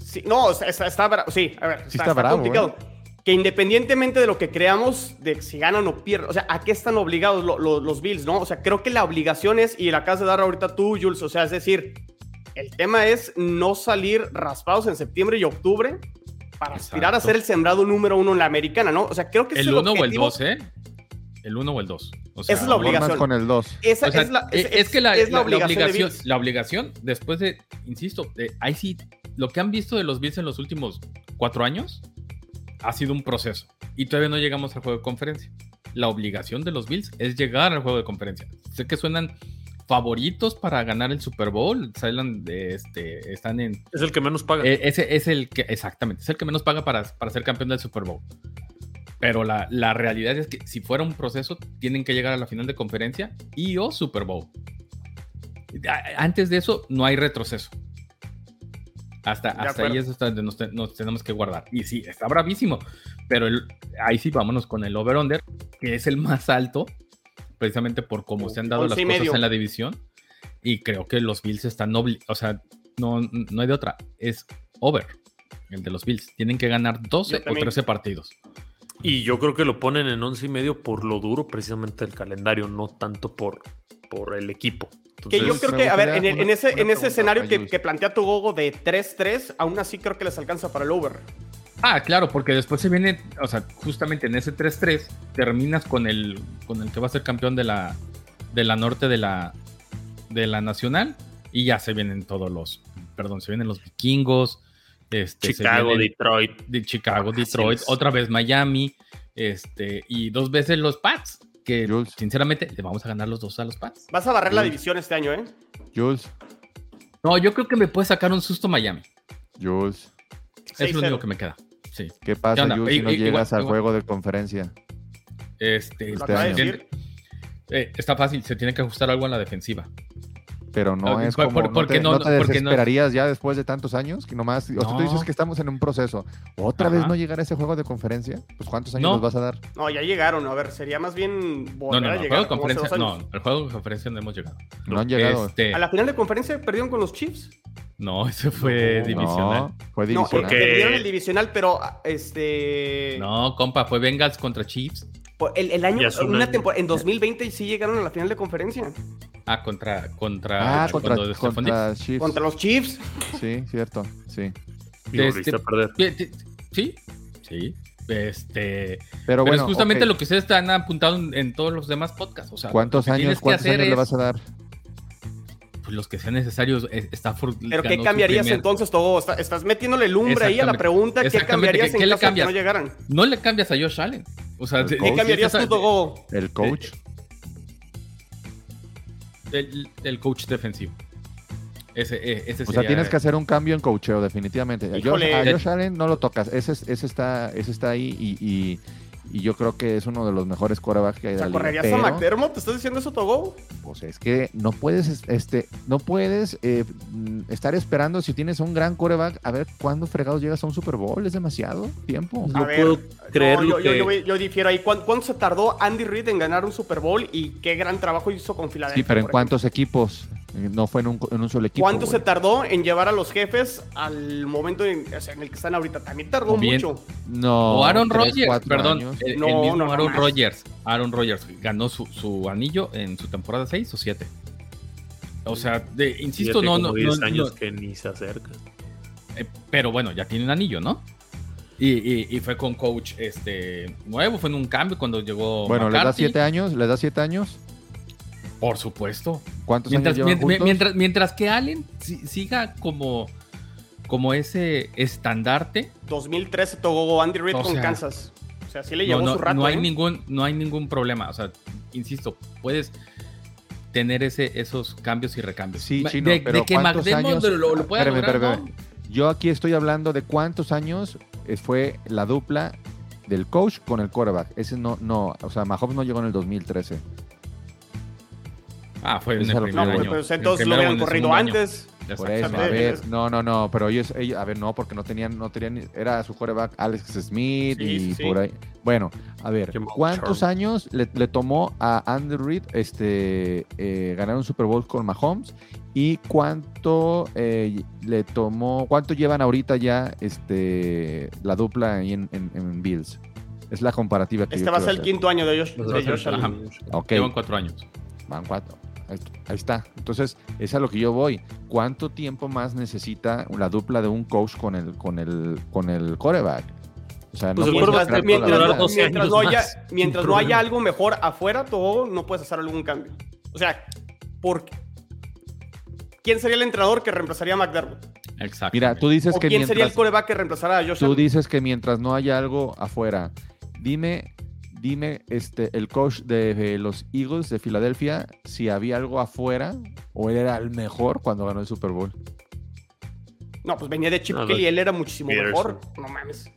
Sí, no, sea, está, está bra- Sí, a ver, Sí está bravo, ¿eh? Que independientemente de lo que creamos, de si ganan o pierden, o sea, ¿a qué están obligados lo- lo- los Bills, no? O sea, creo que la obligación es, y la acabas de dar ahorita tú, Jules, o sea, es decir, el tema es no salir raspados en septiembre y octubre para aspirar a ser el sembrado número uno en la americana, ¿no? O sea, creo que El es 1 o el objetivo. 2, ¿eh? El 1 o el 2. O sea, Esa es la obligación. con el 2. Esa O sea, es, la, es, es que la, es la- la obligación, de obligación, Bills. la obligación, después de, insisto, de, ahí sí, lo que han visto de los Bills en los últimos cuatro años ha sido un proceso. Y todavía no llegamos al juego de conferencia. La obligación de los Bills es llegar al juego de conferencia. Sé que suenan favoritos para ganar el Super Bowl. Salen de este, están en. Es el que menos paga. eh, ese es el que, exactamente, es el que menos paga para, para ser campeón del Super Bowl. Pero la, la realidad es que si fuera un proceso, tienen que llegar a la final de conferencia y o Super Bowl. Antes de eso, no hay retroceso. Hasta, hasta ahí es hasta donde nos, te- nos tenemos que guardar. Y sí, está bravísimo. Pero el- ahí sí, vámonos con el over-under, que es el más alto, precisamente por cómo se han dado las cosas en la división. Y creo que los Bills están obli- O sea, no, no hay de otra. Es over. El de los Bills. Tienen que ganar 12 Yo o también. 13 partidos. Y yo creo que lo ponen en once y medio por lo duro precisamente del calendario, no tanto por por el equipo. Que yo creo que, a ver, en, ese, en ese escenario que, que plantea tu gogo de 3-3, aún así creo que les alcanza para el over. Ah, claro, porque después se viene, o sea, justamente en ese 3-3 terminas con el con el que va a ser campeón de la de la norte de la de la nacional y ya se vienen todos los, perdón, se vienen los vikingos, este, Chicago, vienen Detroit. de Chicago, Detroit, otra vez Miami, este y dos veces los Pats, que Jules. sinceramente le vamos a ganar los dos a los Pats. Vas a barrer la división este año, ¿eh? Jules, No, yo creo que me puede sacar un susto Miami. Jules, Eso es lo 6-0. único que me queda. Sí. ¿qué pasa? Jules, si no llegas igual- al igual. juego de conferencia? Este, Lo Este acaba de año. decir. eh, está fácil, se tiene que ajustar algo en la defensiva. Pero no es como, por- no, porque te, no- no te no- desesperarías ya después de tantos años, que nomás, o sea, tú dices No. que estamos en un proceso, otra vez no llegar a ese juego de conferencia, pues ¿cuántos años No. nos vas a dar? No, ya llegaron. A ver, sería más bien No, volver no, no, a el juego de conferencia, no, el juego de conferencia no hemos llegado. No han llegado. Este, A la final de conferencia perdieron con los Chiefs. No, ese fue No, divisional. No, fue No, divisional. porque- perdieron el divisional, pero este. No, compa, fue Bengals contra Chiefs. El, el año, una temporada, en 2020 sí llegaron a la final de conferencia. Ah, contra contra Ah, contra, Diggs. contra Chiefs. Contra los Chiefs. Sí, cierto, sí. Este- perder. Sí, sí. Este, Pero, pero bueno, es justamente lo que ustedes están apuntando en, en todos los demás podcasts. O sea, ¿cuántos años, cuántos años le es, vas a dar? Pues, los que sean necesarios. Eh, Stafford Pero ¿qué cambiarías primer- entonces, Togo? Está- estás metiéndole lumbre ahí a la pregunta. ¿Qué cambiarías ¿Qué- qué en le caso de que cambias? no llegaran? No le cambias a Josh Allen. O sea, El de- coach. ¿Qué cambiarías tú, Togo? El coach. El, el coach defensivo. Ese, eh, ese O sea, sería- tienes que hacer un cambio en coacheo, definitivamente. A Josh, Híjole. a Josh Allen no lo tocas. Ese, es- ese, está, ese está ahí y, y- y yo creo que es uno de los mejores quarterbacks que hay O de la liga. ¿correrías Pero, a McDermott? ¿Te estás diciendo eso, Togo? pues es que no puedes, este, no puedes eh, mm, estar esperando si tienes un gran quarterback a ver cuándo fregados llegas a un Super Bowl. Es demasiado tiempo. No ver, puedo creer no, lo yo, que- yo yo difiero ahí. ¿Cuán- ¿Cuánto, se tardó Andy Reid en ganar un Super Bowl y qué gran trabajo hizo con Filadelfia? Sí, pero ¿en cuántos equipos? No fue en un, en un solo equipo. ¿Cuánto se güey. tardó en llevar a los jefes al momento en, o sea, en el que están ahorita? También tardó bien- mucho. No. O Aaron Rodgers, perdón, el, el No, mismo no, Aaron. Rodgers. Aaron Rodgers ganó su, su anillo en su temporada 6 o 7. O sea, de- insisto, no, no, 10 no, años no, que ni se acerca. eh, pero bueno, ya tiene un anillo, ¿no? Y, y- y fue con coach este nuevo, fue en un cambio cuando llegó. Bueno, ¿les da McCarthy. siete años? ¿Les da siete años? Por supuesto. ¿Cuántos Mientras, años llevan mientras, mientras que Allen si- siga como, como ese estandarte, 2013 Togo Andy Reid O con sea, Kansas. O sea, sí le llevó no- su rato. no hay ¿eh? ningún, no hay ningún problema. O sea, insisto, puedes tener ese, esos cambios y recambios. Sí, Chino, de, pero de que ¿cuántos años? lo, lo pueda Espérame, lograr, espérame, ¿no? Yo aquí estoy hablando de cuántos años fue la dupla del coach con el quarterback. Ese no, no, o sea, Mahomes no llegó en el 2013. Ah, fue en el primer No, año. pues, entonces lo hubieran el corrido antes. Por eso, a ver, no, no, no, pero ellos, ellos- a ver, no, porque no tenían, no tenían, era su quarterback Alex Smith Sí, y sí, por ahí. Bueno, a ver, ¿cuántos años le, le tomó a Andy Reid este, eh, ganar un Super Bowl con Mahomes? ¿Y cuánto eh, le tomó, cuánto llevan ahorita ya este, la dupla ahí en, en- en Bills? Es la comparativa que Este yo va a ser el quinto año de Josh, Pues de. Ok, Llevan cuatro años. van cuatro. Ahí, ahí está. Entonces, es a lo que yo voy. ¿Cuánto tiempo más necesita la dupla de un coach con el, con el, con el quarterback? O sea, Pues no mientras, 12 mientras años no haya, más, mientras no haya algo mejor afuera, todo no puedes hacer algún cambio. O sea, ¿por ¿quién sería el entrenador que reemplazaría a McDermott? Exacto. Mira, tú dices ¿O que quién sería el coreback que reemplazara a Josh tú dices que mientras no haya algo afuera, dime, dime, este, el coach de los Eagles de Filadelfia, si había algo afuera o él era el mejor cuando ganó el Super Bowl. No, pues venía de Chip No, Kelly, él era muchísimo Peterson. mejor. No mames.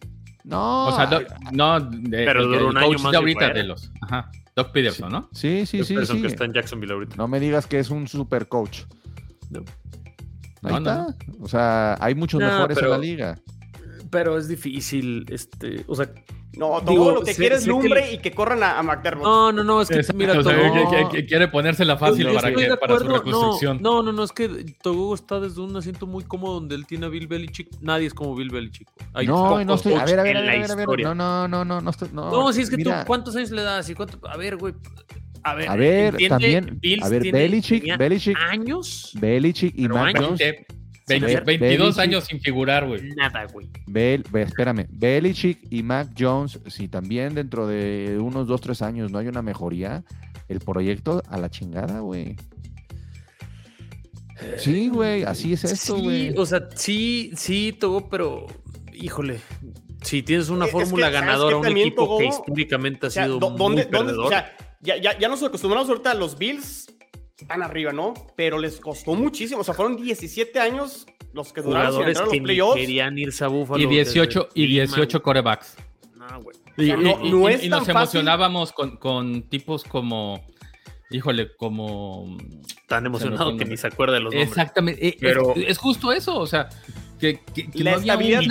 No. O sea, Doc- no, de- Pero el, duró el un año coach más de ahorita de los. Ajá. Doc Peterson, ¿no? sí, sí, sí, Peterson sí. que está en Jacksonville ahorita. No me digas que es un super coach. No. Ahí No, no, está. O sea, hay muchos No, mejores pero- en la liga. Pero es difícil, este, o sea, No, todo Digo, lo que sé- quiere es sé que lumbre el- y que corran a, a McDermott. no, no, no, es que Exacto, mira, o sea, Togo- que- que- que quiere ponérsela fácil para, que, para su reconstrucción. No, no, no, es que Togo está desde un asiento muy cómodo donde él tiene a Bill Belichick. Nadie es como Bill Belichick. Hay no, pocos no estoy. A ver, a ver, a ver, a ver, a ver. historia. No, no, no, no, no estoy. No, No, si es que mira, tú, ¿cuántos años le das? ¿Y cuánto? A ver, güey. A ver, A ver, entiende, también, Bills a ver, tiene- Belichick, tenía Belichick, años, Belichick y Mac años. Jones. 20, Sin 20, hacer 22 Belichick. años sin figurar, güey. nada, güey. Bel, espérame, Belichick y Mac Jones, si también dentro de unos 2, 3 años no hay una mejoría, el proyecto a la chingada, güey. Sí, güey, así es esto, sí, güey. o sea, sí, sí, Togo, pero híjole, si tienes una Es que, fórmula ¿sabes ganadora, un equipo Togo? que históricamente ha O sea, sido ¿dó- muy ¿dónde, dónde, perdedor, o sea, ya, ya, ya nos acostumbramos ahorita a los Bills, están arriba, ¿no? Pero les costó muchísimo. O sea, fueron 17 años los que duraron sin jugadores entrar a que los playoffs. querían irse a Buffalo. Y 18, y desde 18 corebacks. Clima, No, güey. Y, sea, no- y- no y- es y tan nos fácil. emocionábamos con, con tipos como, híjole, como... Tan emocionado que ni se acuerda de los nombres. Exactamente, eh, Pero- es, es justo eso, o sea, que, que, que La no había un.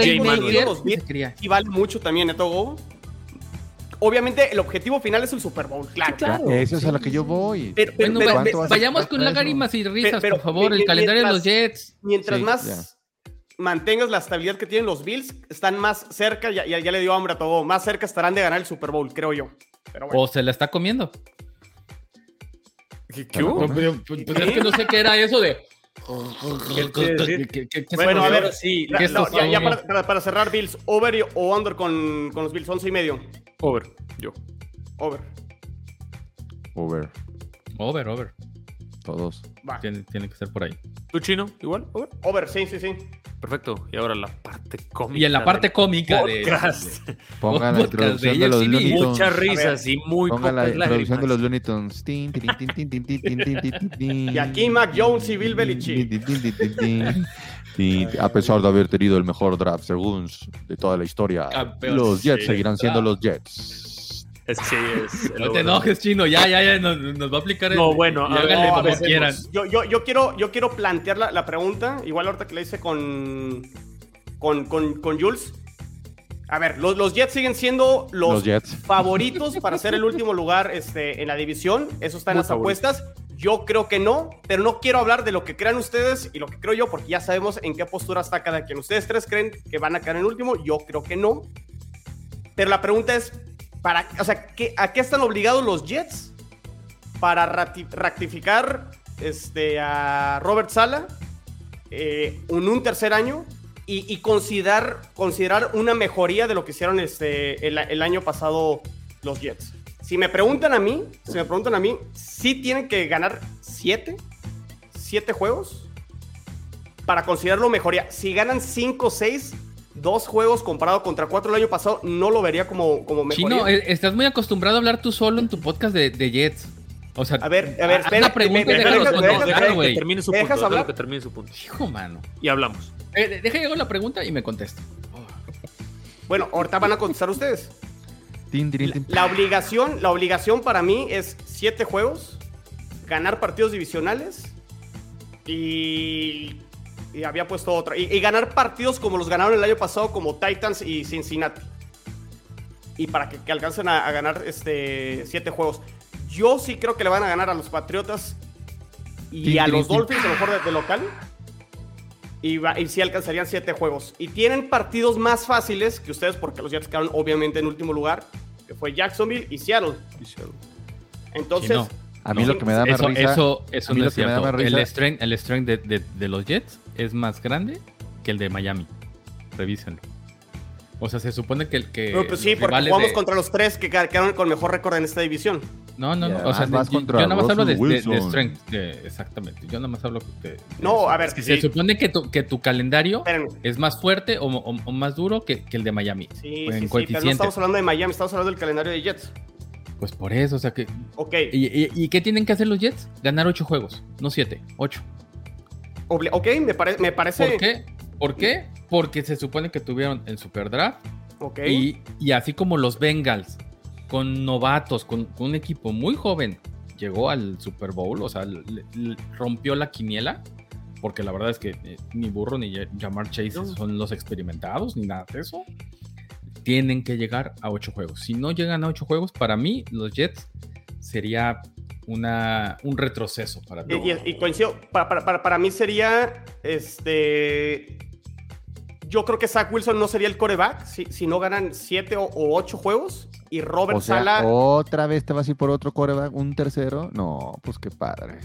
Y vale mucho también, ¿eh, Togo? Obviamente, el objetivo final es el Super Bowl, claro. Ya, eso es a lo que yo voy. Pero, pero- Bueno, pero- va- ¿cuánto vas a vayamos con lágrimas y risas, pero- por favor, mi- el calendario de los Jets. mientras Sí, más mantengas la estabilidad que tienen los Bills, están más cerca, ya, ya, ya le dio hambre a Togo, más cerca estarán de ganar el Super Bowl, creo yo. Pero bueno. O se la está comiendo. ¿Qué, qué hubo? Pues, pues, pues, es que no sé qué era eso de... ¿Qué quiere decir? ¿Qué- qué- qué- Bueno, a ver, sí, La- ¿qué no, estos ya, para, para- para cerrar, Bills, over y- o under con, con los Bills, 11 y medio. Over, yo. Over. Over, Over, over. todos. Va. Tiene, tiene que ser por ahí. ¿Tú, Chino? ¿Igual? Over. Over, sí, sí, sí. Perfecto. Y ahora la parte cómica. Y en la parte cómica podcast. de. Ponga la introducción de, los Looney Tunes. Muchas risas y muy Ponga la introducción de los Looney Tunes. Y aquí Mac Jones y Bill Belichick. a pesar de haber tenido el mejor draft según de toda la historia, los Jets seguirán siendo los Jets. Es, sí, es el No te enojes, chino. Ya, ya, ya. Nos, nos va a aplicar el. No, bueno, y a ver, háganle no, a como ver, quieran. Yo, yo, yo, quiero, yo quiero plantear la, la pregunta, igual ahorita que le hice con, con, con, con Jules. A ver, los, los Jets siguen siendo los, Los Jets. favoritos para ser el último lugar este, en la división. Eso está en Muy las apuestas. Yo creo que no, pero no quiero hablar de lo que crean ustedes y lo que creo yo, porque ya sabemos en qué postura está cada quien. Ustedes tres creen que van a quedar en último, yo creo que no. Pero la pregunta es, para, o sea, ¿qué- ¿a qué están obligados los Jets para rectificar este, a Robert Sala eh, en un tercer año y, considerar, considerar una mejoría de lo que hicieron este, el, el año pasado los Jets? Si me preguntan a mí, si me preguntan a mí, sí tienen que ganar siete, siete juegos para considerarlo mejoría. Si ganan cinco o seis, dos juegos comparado contra cuatro el año pasado, no lo vería como, como mejoría. Chino, eh, estás muy acostumbrado a hablar tú solo en tu podcast de, de Jets. O sea, A ver, a ver, espera, una pregunta me- me- Déjalo, me- déjalo que termine su ¿Me punto. dejas Déjalo hablar? que termine su punto. Hijo, mano. Y hablamos. Eh, deja llegar la pregunta y me contesta. Bueno, ahorita van a contestar ustedes. La obligación, la obligación para mí es siete juegos, ganar partidos divisionales y, y había puesto otra. Y, y ganar partidos como los ganaron el año pasado, como Titans y Cincinnati. Y para que, que alcancen a, a ganar este siete juegos. Yo sí creo que le van a ganar a los Patriotas y a los. Dolphins, a lo mejor de, de local. Y, va- y sí alcanzarían siete juegos. Y tienen partidos más fáciles que ustedes, porque los Jets quedaron obviamente en último lugar, que fue Jacksonville y Seattle. Entonces, Sí, no. A mí No, lo que me da más Eso, risa. eso, no es cierto. El strength, el strength de, de- de los Jets es más grande que el de Miami. Revísenlo. O sea, se supone que el que. no, pues sí, porque jugamos de- contra los tres que quedaron con mejor récord en esta división. No, no, no. O sea, yo, contra yo nada más hablo de, de- strength. de- exactamente. Yo nada más hablo de. No, a ver, Es que sí. se supone que tu, que tu calendario Espérenme. es más fuerte o, o- o más duro que, que el de Miami. Sí, en sí, sí, pero no estamos hablando de Miami, estamos hablando del calendario de Jets. Pues por eso, o sea que. Ok, ¿Y, y- y qué tienen que hacer los Jets? Ganar ocho juegos, no siete, ocho. Ok, me, pare- me parece... ¿Por qué? ¿Por qué? Porque se supone que tuvieron el Super Draft Ok, y, y así como los Bengals, con novatos, con, con un equipo muy joven, llegó al Super Bowl, o sea, le- le- rompió la quiniela, porque la verdad es que eh, ni Burro ni Jamar Chase No. son los experimentados, ni nada de eso. Tienen que llegar a ocho juegos. Si no llegan a ocho juegos, para mí, los Jets sería una, un retroceso para todos. y- y coincido, para, para- para- para mí sería, este... yo creo que Zach Wilson no sería el coreback si, si no ganan siete o, o ocho juegos. Y Robert O sea, Sala. otra vez te vas a ir por otro coreback, un tercero. No, pues qué padre.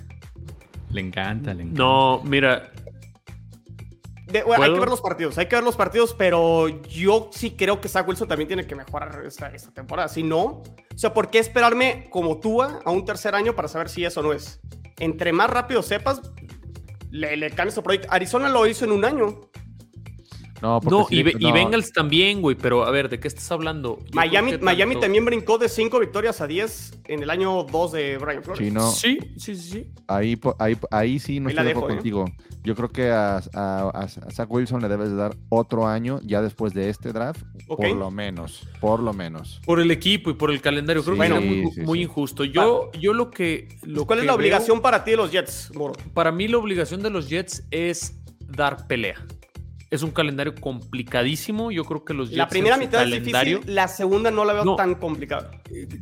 Le encanta, le encanta. No, mira, de- bueno, hay que ver los partidos, hay que ver los partidos, pero yo sí creo que Zach Wilson también tiene que mejorar esta, esta temporada. Si no, o sea, ¿por qué esperarme como Tua a un tercer año para saber si eso no es? Entre más rápido sepas, le, le cambias tu proyecto. Arizona lo hizo en un año. No, porque no, sí, y, no, Bengals también, güey, pero a ver, ¿de qué estás hablando? Yo Miami, Miami tanto- también brincó de 5 victorias a 10 en el año 2 de Brian Flores. Sí, sí, sí, sí. ahí, ahí, ahí sí no Ahí la estoy de dejo, acuerdo ¿eh? contigo. Yo creo que a, a- a- a Zach Wilson le debes de dar otro año ya después de este draft, por lo menos, por lo menos. Por el equipo y por el calendario, creo Sí, que sería muy, sí, muy sí. injusto. Yo, yo lo que. Lo ¿Cuál es la veo- obligación para ti de los Jets, Moro? para mí, la obligación de los Jets es dar pelea. Es un calendario complicadísimo. Yo creo que los Jets. La primera mitad es difícil, la segunda no la veo No. tan complicada.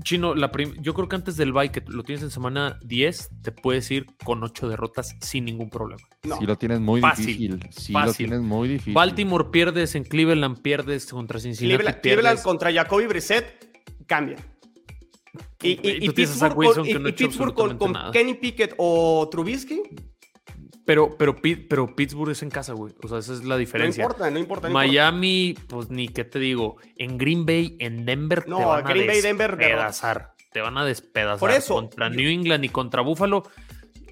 Chino, la prim- yo creo que antes del bye, que lo tienes en semana 10, te puedes ir con 8 derrotas sin ningún problema. No. Si lo tienes muy Fácil, difícil. Si lo tienes muy difícil. Baltimore pierdes en Cleveland, pierdes contra Cincinnati. Cleveland, pierdes. Cleveland contra Jacoby Brissett cambia. Y, y- y Zach Pittsburgh, Wilson con, y- no y hecho Pittsburgh con. Kenny Pickett o Trubisky, Pero, pero, pero Pittsburgh es en casa, güey. O sea, esa es la no diferencia. importa, no importa. no importa. Miami, pues ni qué te digo. En Green Bay, en Denver, No, te van Green a Bay, Denver, despedazar. Te van a despedazar. Por eso. Contra New England y contra Buffalo.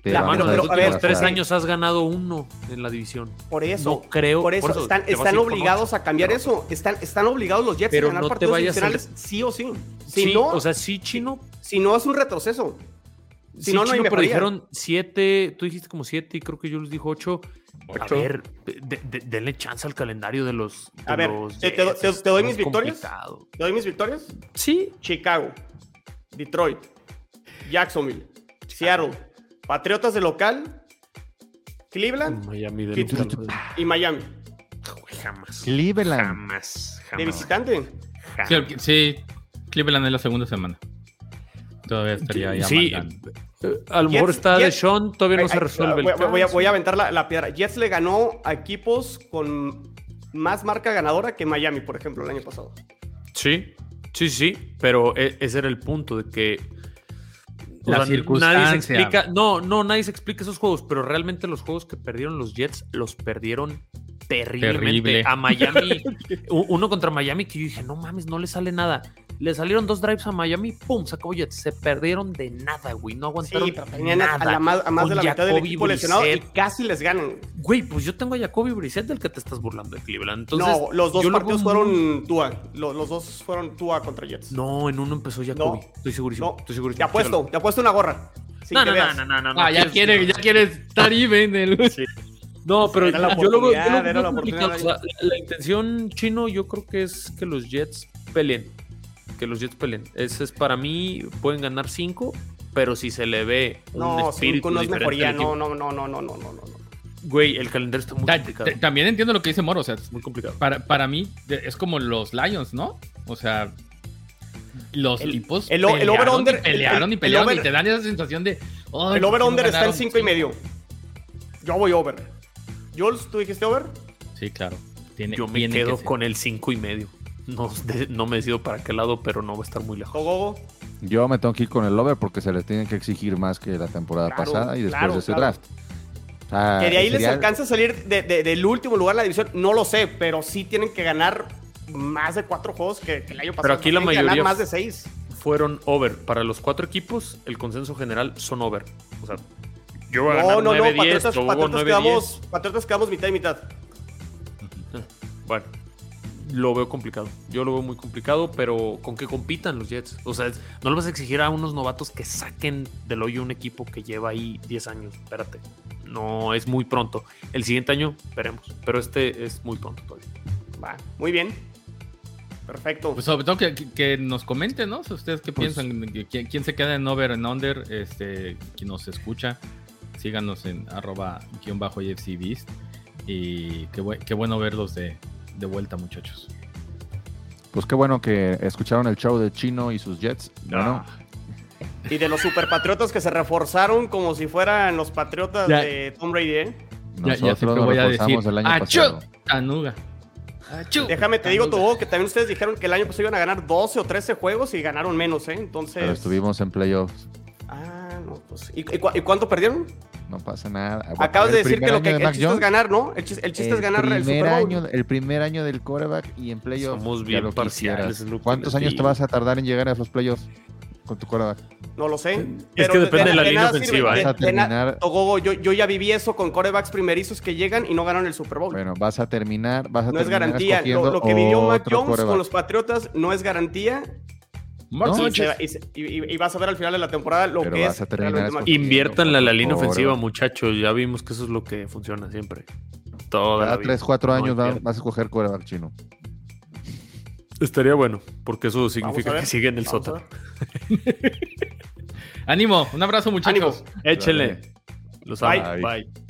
Te La- pero- a ver, últimos tres años has ganado uno en la división. Por eso, No creo- por eso, por eso están, obligados a cambiar eso. Están, están obligados los Jets Pero a ganar no te partidos a- adicionales, sí o sí. Si sí, no, o sea, sí, chino. si no es un retroceso. Si sí, no, no hay pero dijeron siete. Tú dijiste como siete y creo que yo les dijo ocho. Ocho. A ver, de- de- denle chance al calendario de los. de A ver, los te- te- Jets, te- es te doy mis victorias. complicado. ¿Te doy mis victorias? Sí, Chicago, Detroit, Jacksonville, Seattle, Patriotas de local, Cleveland Miami de local. y Miami. Jamás. Cleveland. Jamás. De jamás. visitante. Sí, ok, sí, Cleveland es la segunda semana. Todavía estaría ya Sí, a lo mejor Jets- está de Sean, todavía no se resuelve el voy, voy- voy a, voy a aventar la, la piedra. Jets le ganó a equipos con más marca ganadora que Miami, por ejemplo, el año pasado. Sí, sí, sí, pero e- ese era el punto de que o La sea, nadie se circunstancia. explica, no, no, nadie se explica esos juegos, pero realmente los juegos que perdieron los Jets los perdieron terriblemente. Terrible. A Miami, uno contra Miami que yo dije, no mames, no le sale nada. Le salieron dos drives a Miami, pum, sacó Jets. Se perdieron de nada, güey. No aguantaron Sí, pero tenían a, nada. a la más, a más Con de la mitad del equipo lesionado y casi les ganan. Güey, pues yo tengo a Jacoby Brissett del que te estás burlando de Cleveland. Entonces, no, los dos lo partidos veo muy- fueron Tua. Los, los dos fueron Tua contra Jets. No, en uno empezó Jacoby. No. Estoy segurísimo. No, estoy segurísimo. te apuesto, te apuesto una gorra. No, no, no, no, no. Ah, ya Quieres- quiere, ya quiere estar even el... No, pero Era la yo lo veo, yo lo oportunidad, veo era la. O sea, la, la intención chino yo creo que es que los Jets peleen. Que los Jets peleen. Ese es para mí, pueden ganar cinco, pero si se le ve un No, espíritu cinco no es mejoría. No, no, no, no, no, no, no, no. no. Güey, el calendario está muy Ta- complicado. ta- También entiendo lo que dice Moro, o sea, Muy complicado. para, para mí es como los Lions, ¿no? O sea, los El- tipos el o- el pelearon over-under, y pelearon el- y pelearon over- y te dan esa sensación de... "Ay, El over-under ¿por qué no está en 5 y medio. Yo voy over. Jules, ¿tú dijiste over? Sí, claro. Tiene, Yo me tiene quedo con el cinco y medio. No, de- no me decido para qué lado, pero no va a estar muy lejos. Yo me tengo que ir con el over porque se les tiene que exigir más que la temporada Claro, pasada y después claro, de ese claro. draft. O sea, Que de ahí les alcanza a salir de- de- del último lugar en la división, no lo sé, pero sí tienen que ganar más de cuatro juegos que, que el año pasado. Pero aquí la Tienen que ganar mayoría- más de seis. Fueron over. Para los cuatro equipos, el consenso general son over. O sea, yo voy a No, ganar no, no, 9-10, Patriotas, Tobogo Patriotas 9-10. quedamos, Patriotas quedamos mitad y mitad. Bueno, lo veo complicado. Yo lo veo muy complicado, pero con que compitan los Jets. O sea, no le vas a exigir a unos novatos que saquen del hoyo un equipo que lleva ahí 10 años. Espérate. No es muy pronto. El siguiente año veremos, pero este es muy pronto todavía. Va, muy bien. Perfecto. Pues sobre todo que, nos comenten, ¿no? Si ¿Ustedes qué Pues- piensan? ¿Quién, quién se queda en over en under? Este, quien nos escucha, síganos en arroba guion bajo. Y qué, bue- qué bueno verlos de, de vuelta, muchachos. Pues qué bueno que escucharon el show de Chino y sus Jets. Bueno, Y de los superpatriotas que se reforzaron como si fueran los patriotas Ya. de Tom Brady, ¿eh? Ya- ya siempre voy a decir, el año ¡Achú! pasado. Tanuga. Achú. Déjame te digo, Togo, que también ustedes dijeron que el año pasado iban a ganar 12 o 13 juegos y ganaron menos, ¿eh? Entonces. Pero estuvimos en playoffs. No, pues. ¿Y, y cu- y cuánto perdieron? No pasa nada. Acabas de El decir que lo que el de Mac chiste es Jones, ganar, ¿no? El chiste, el chiste es ganar el primer Super Bowl. año, el primer año del quarterback y en playoffs. Somos ya bien lo parciales, es ¿Cuántos años te vas a tardar en llegar a esos playoffs con tu quarterback? No lo sé. Es pero que depende de la línea ofensiva, De- ¿eh? De terminar- Togogo, yo, yo ya viví eso con corebacks primerizos que llegan y no ganan el Super Bowl. Bueno, vas a terminar, vas a no es terminar garantía. Lo, lo que vivió Mac Jones quarterback. con los Patriotas no es garantía. Mark No, Y, Sánchez. se va- y se- y- y- y vas a ver al final de la temporada lo Pero que vas es. Inviértanle a la línea Por- ofensiva, muchachos. Ya vimos que eso es lo que funciona siempre. Toda Cada vida. 3, 4 No años vas a escoger quarterback chino. Estaría bueno, porque eso significa que sigue en el Vamos sótano. Ánimo, un abrazo muchachos. Ánimo. Échenle. Los amo. Bye. Bye.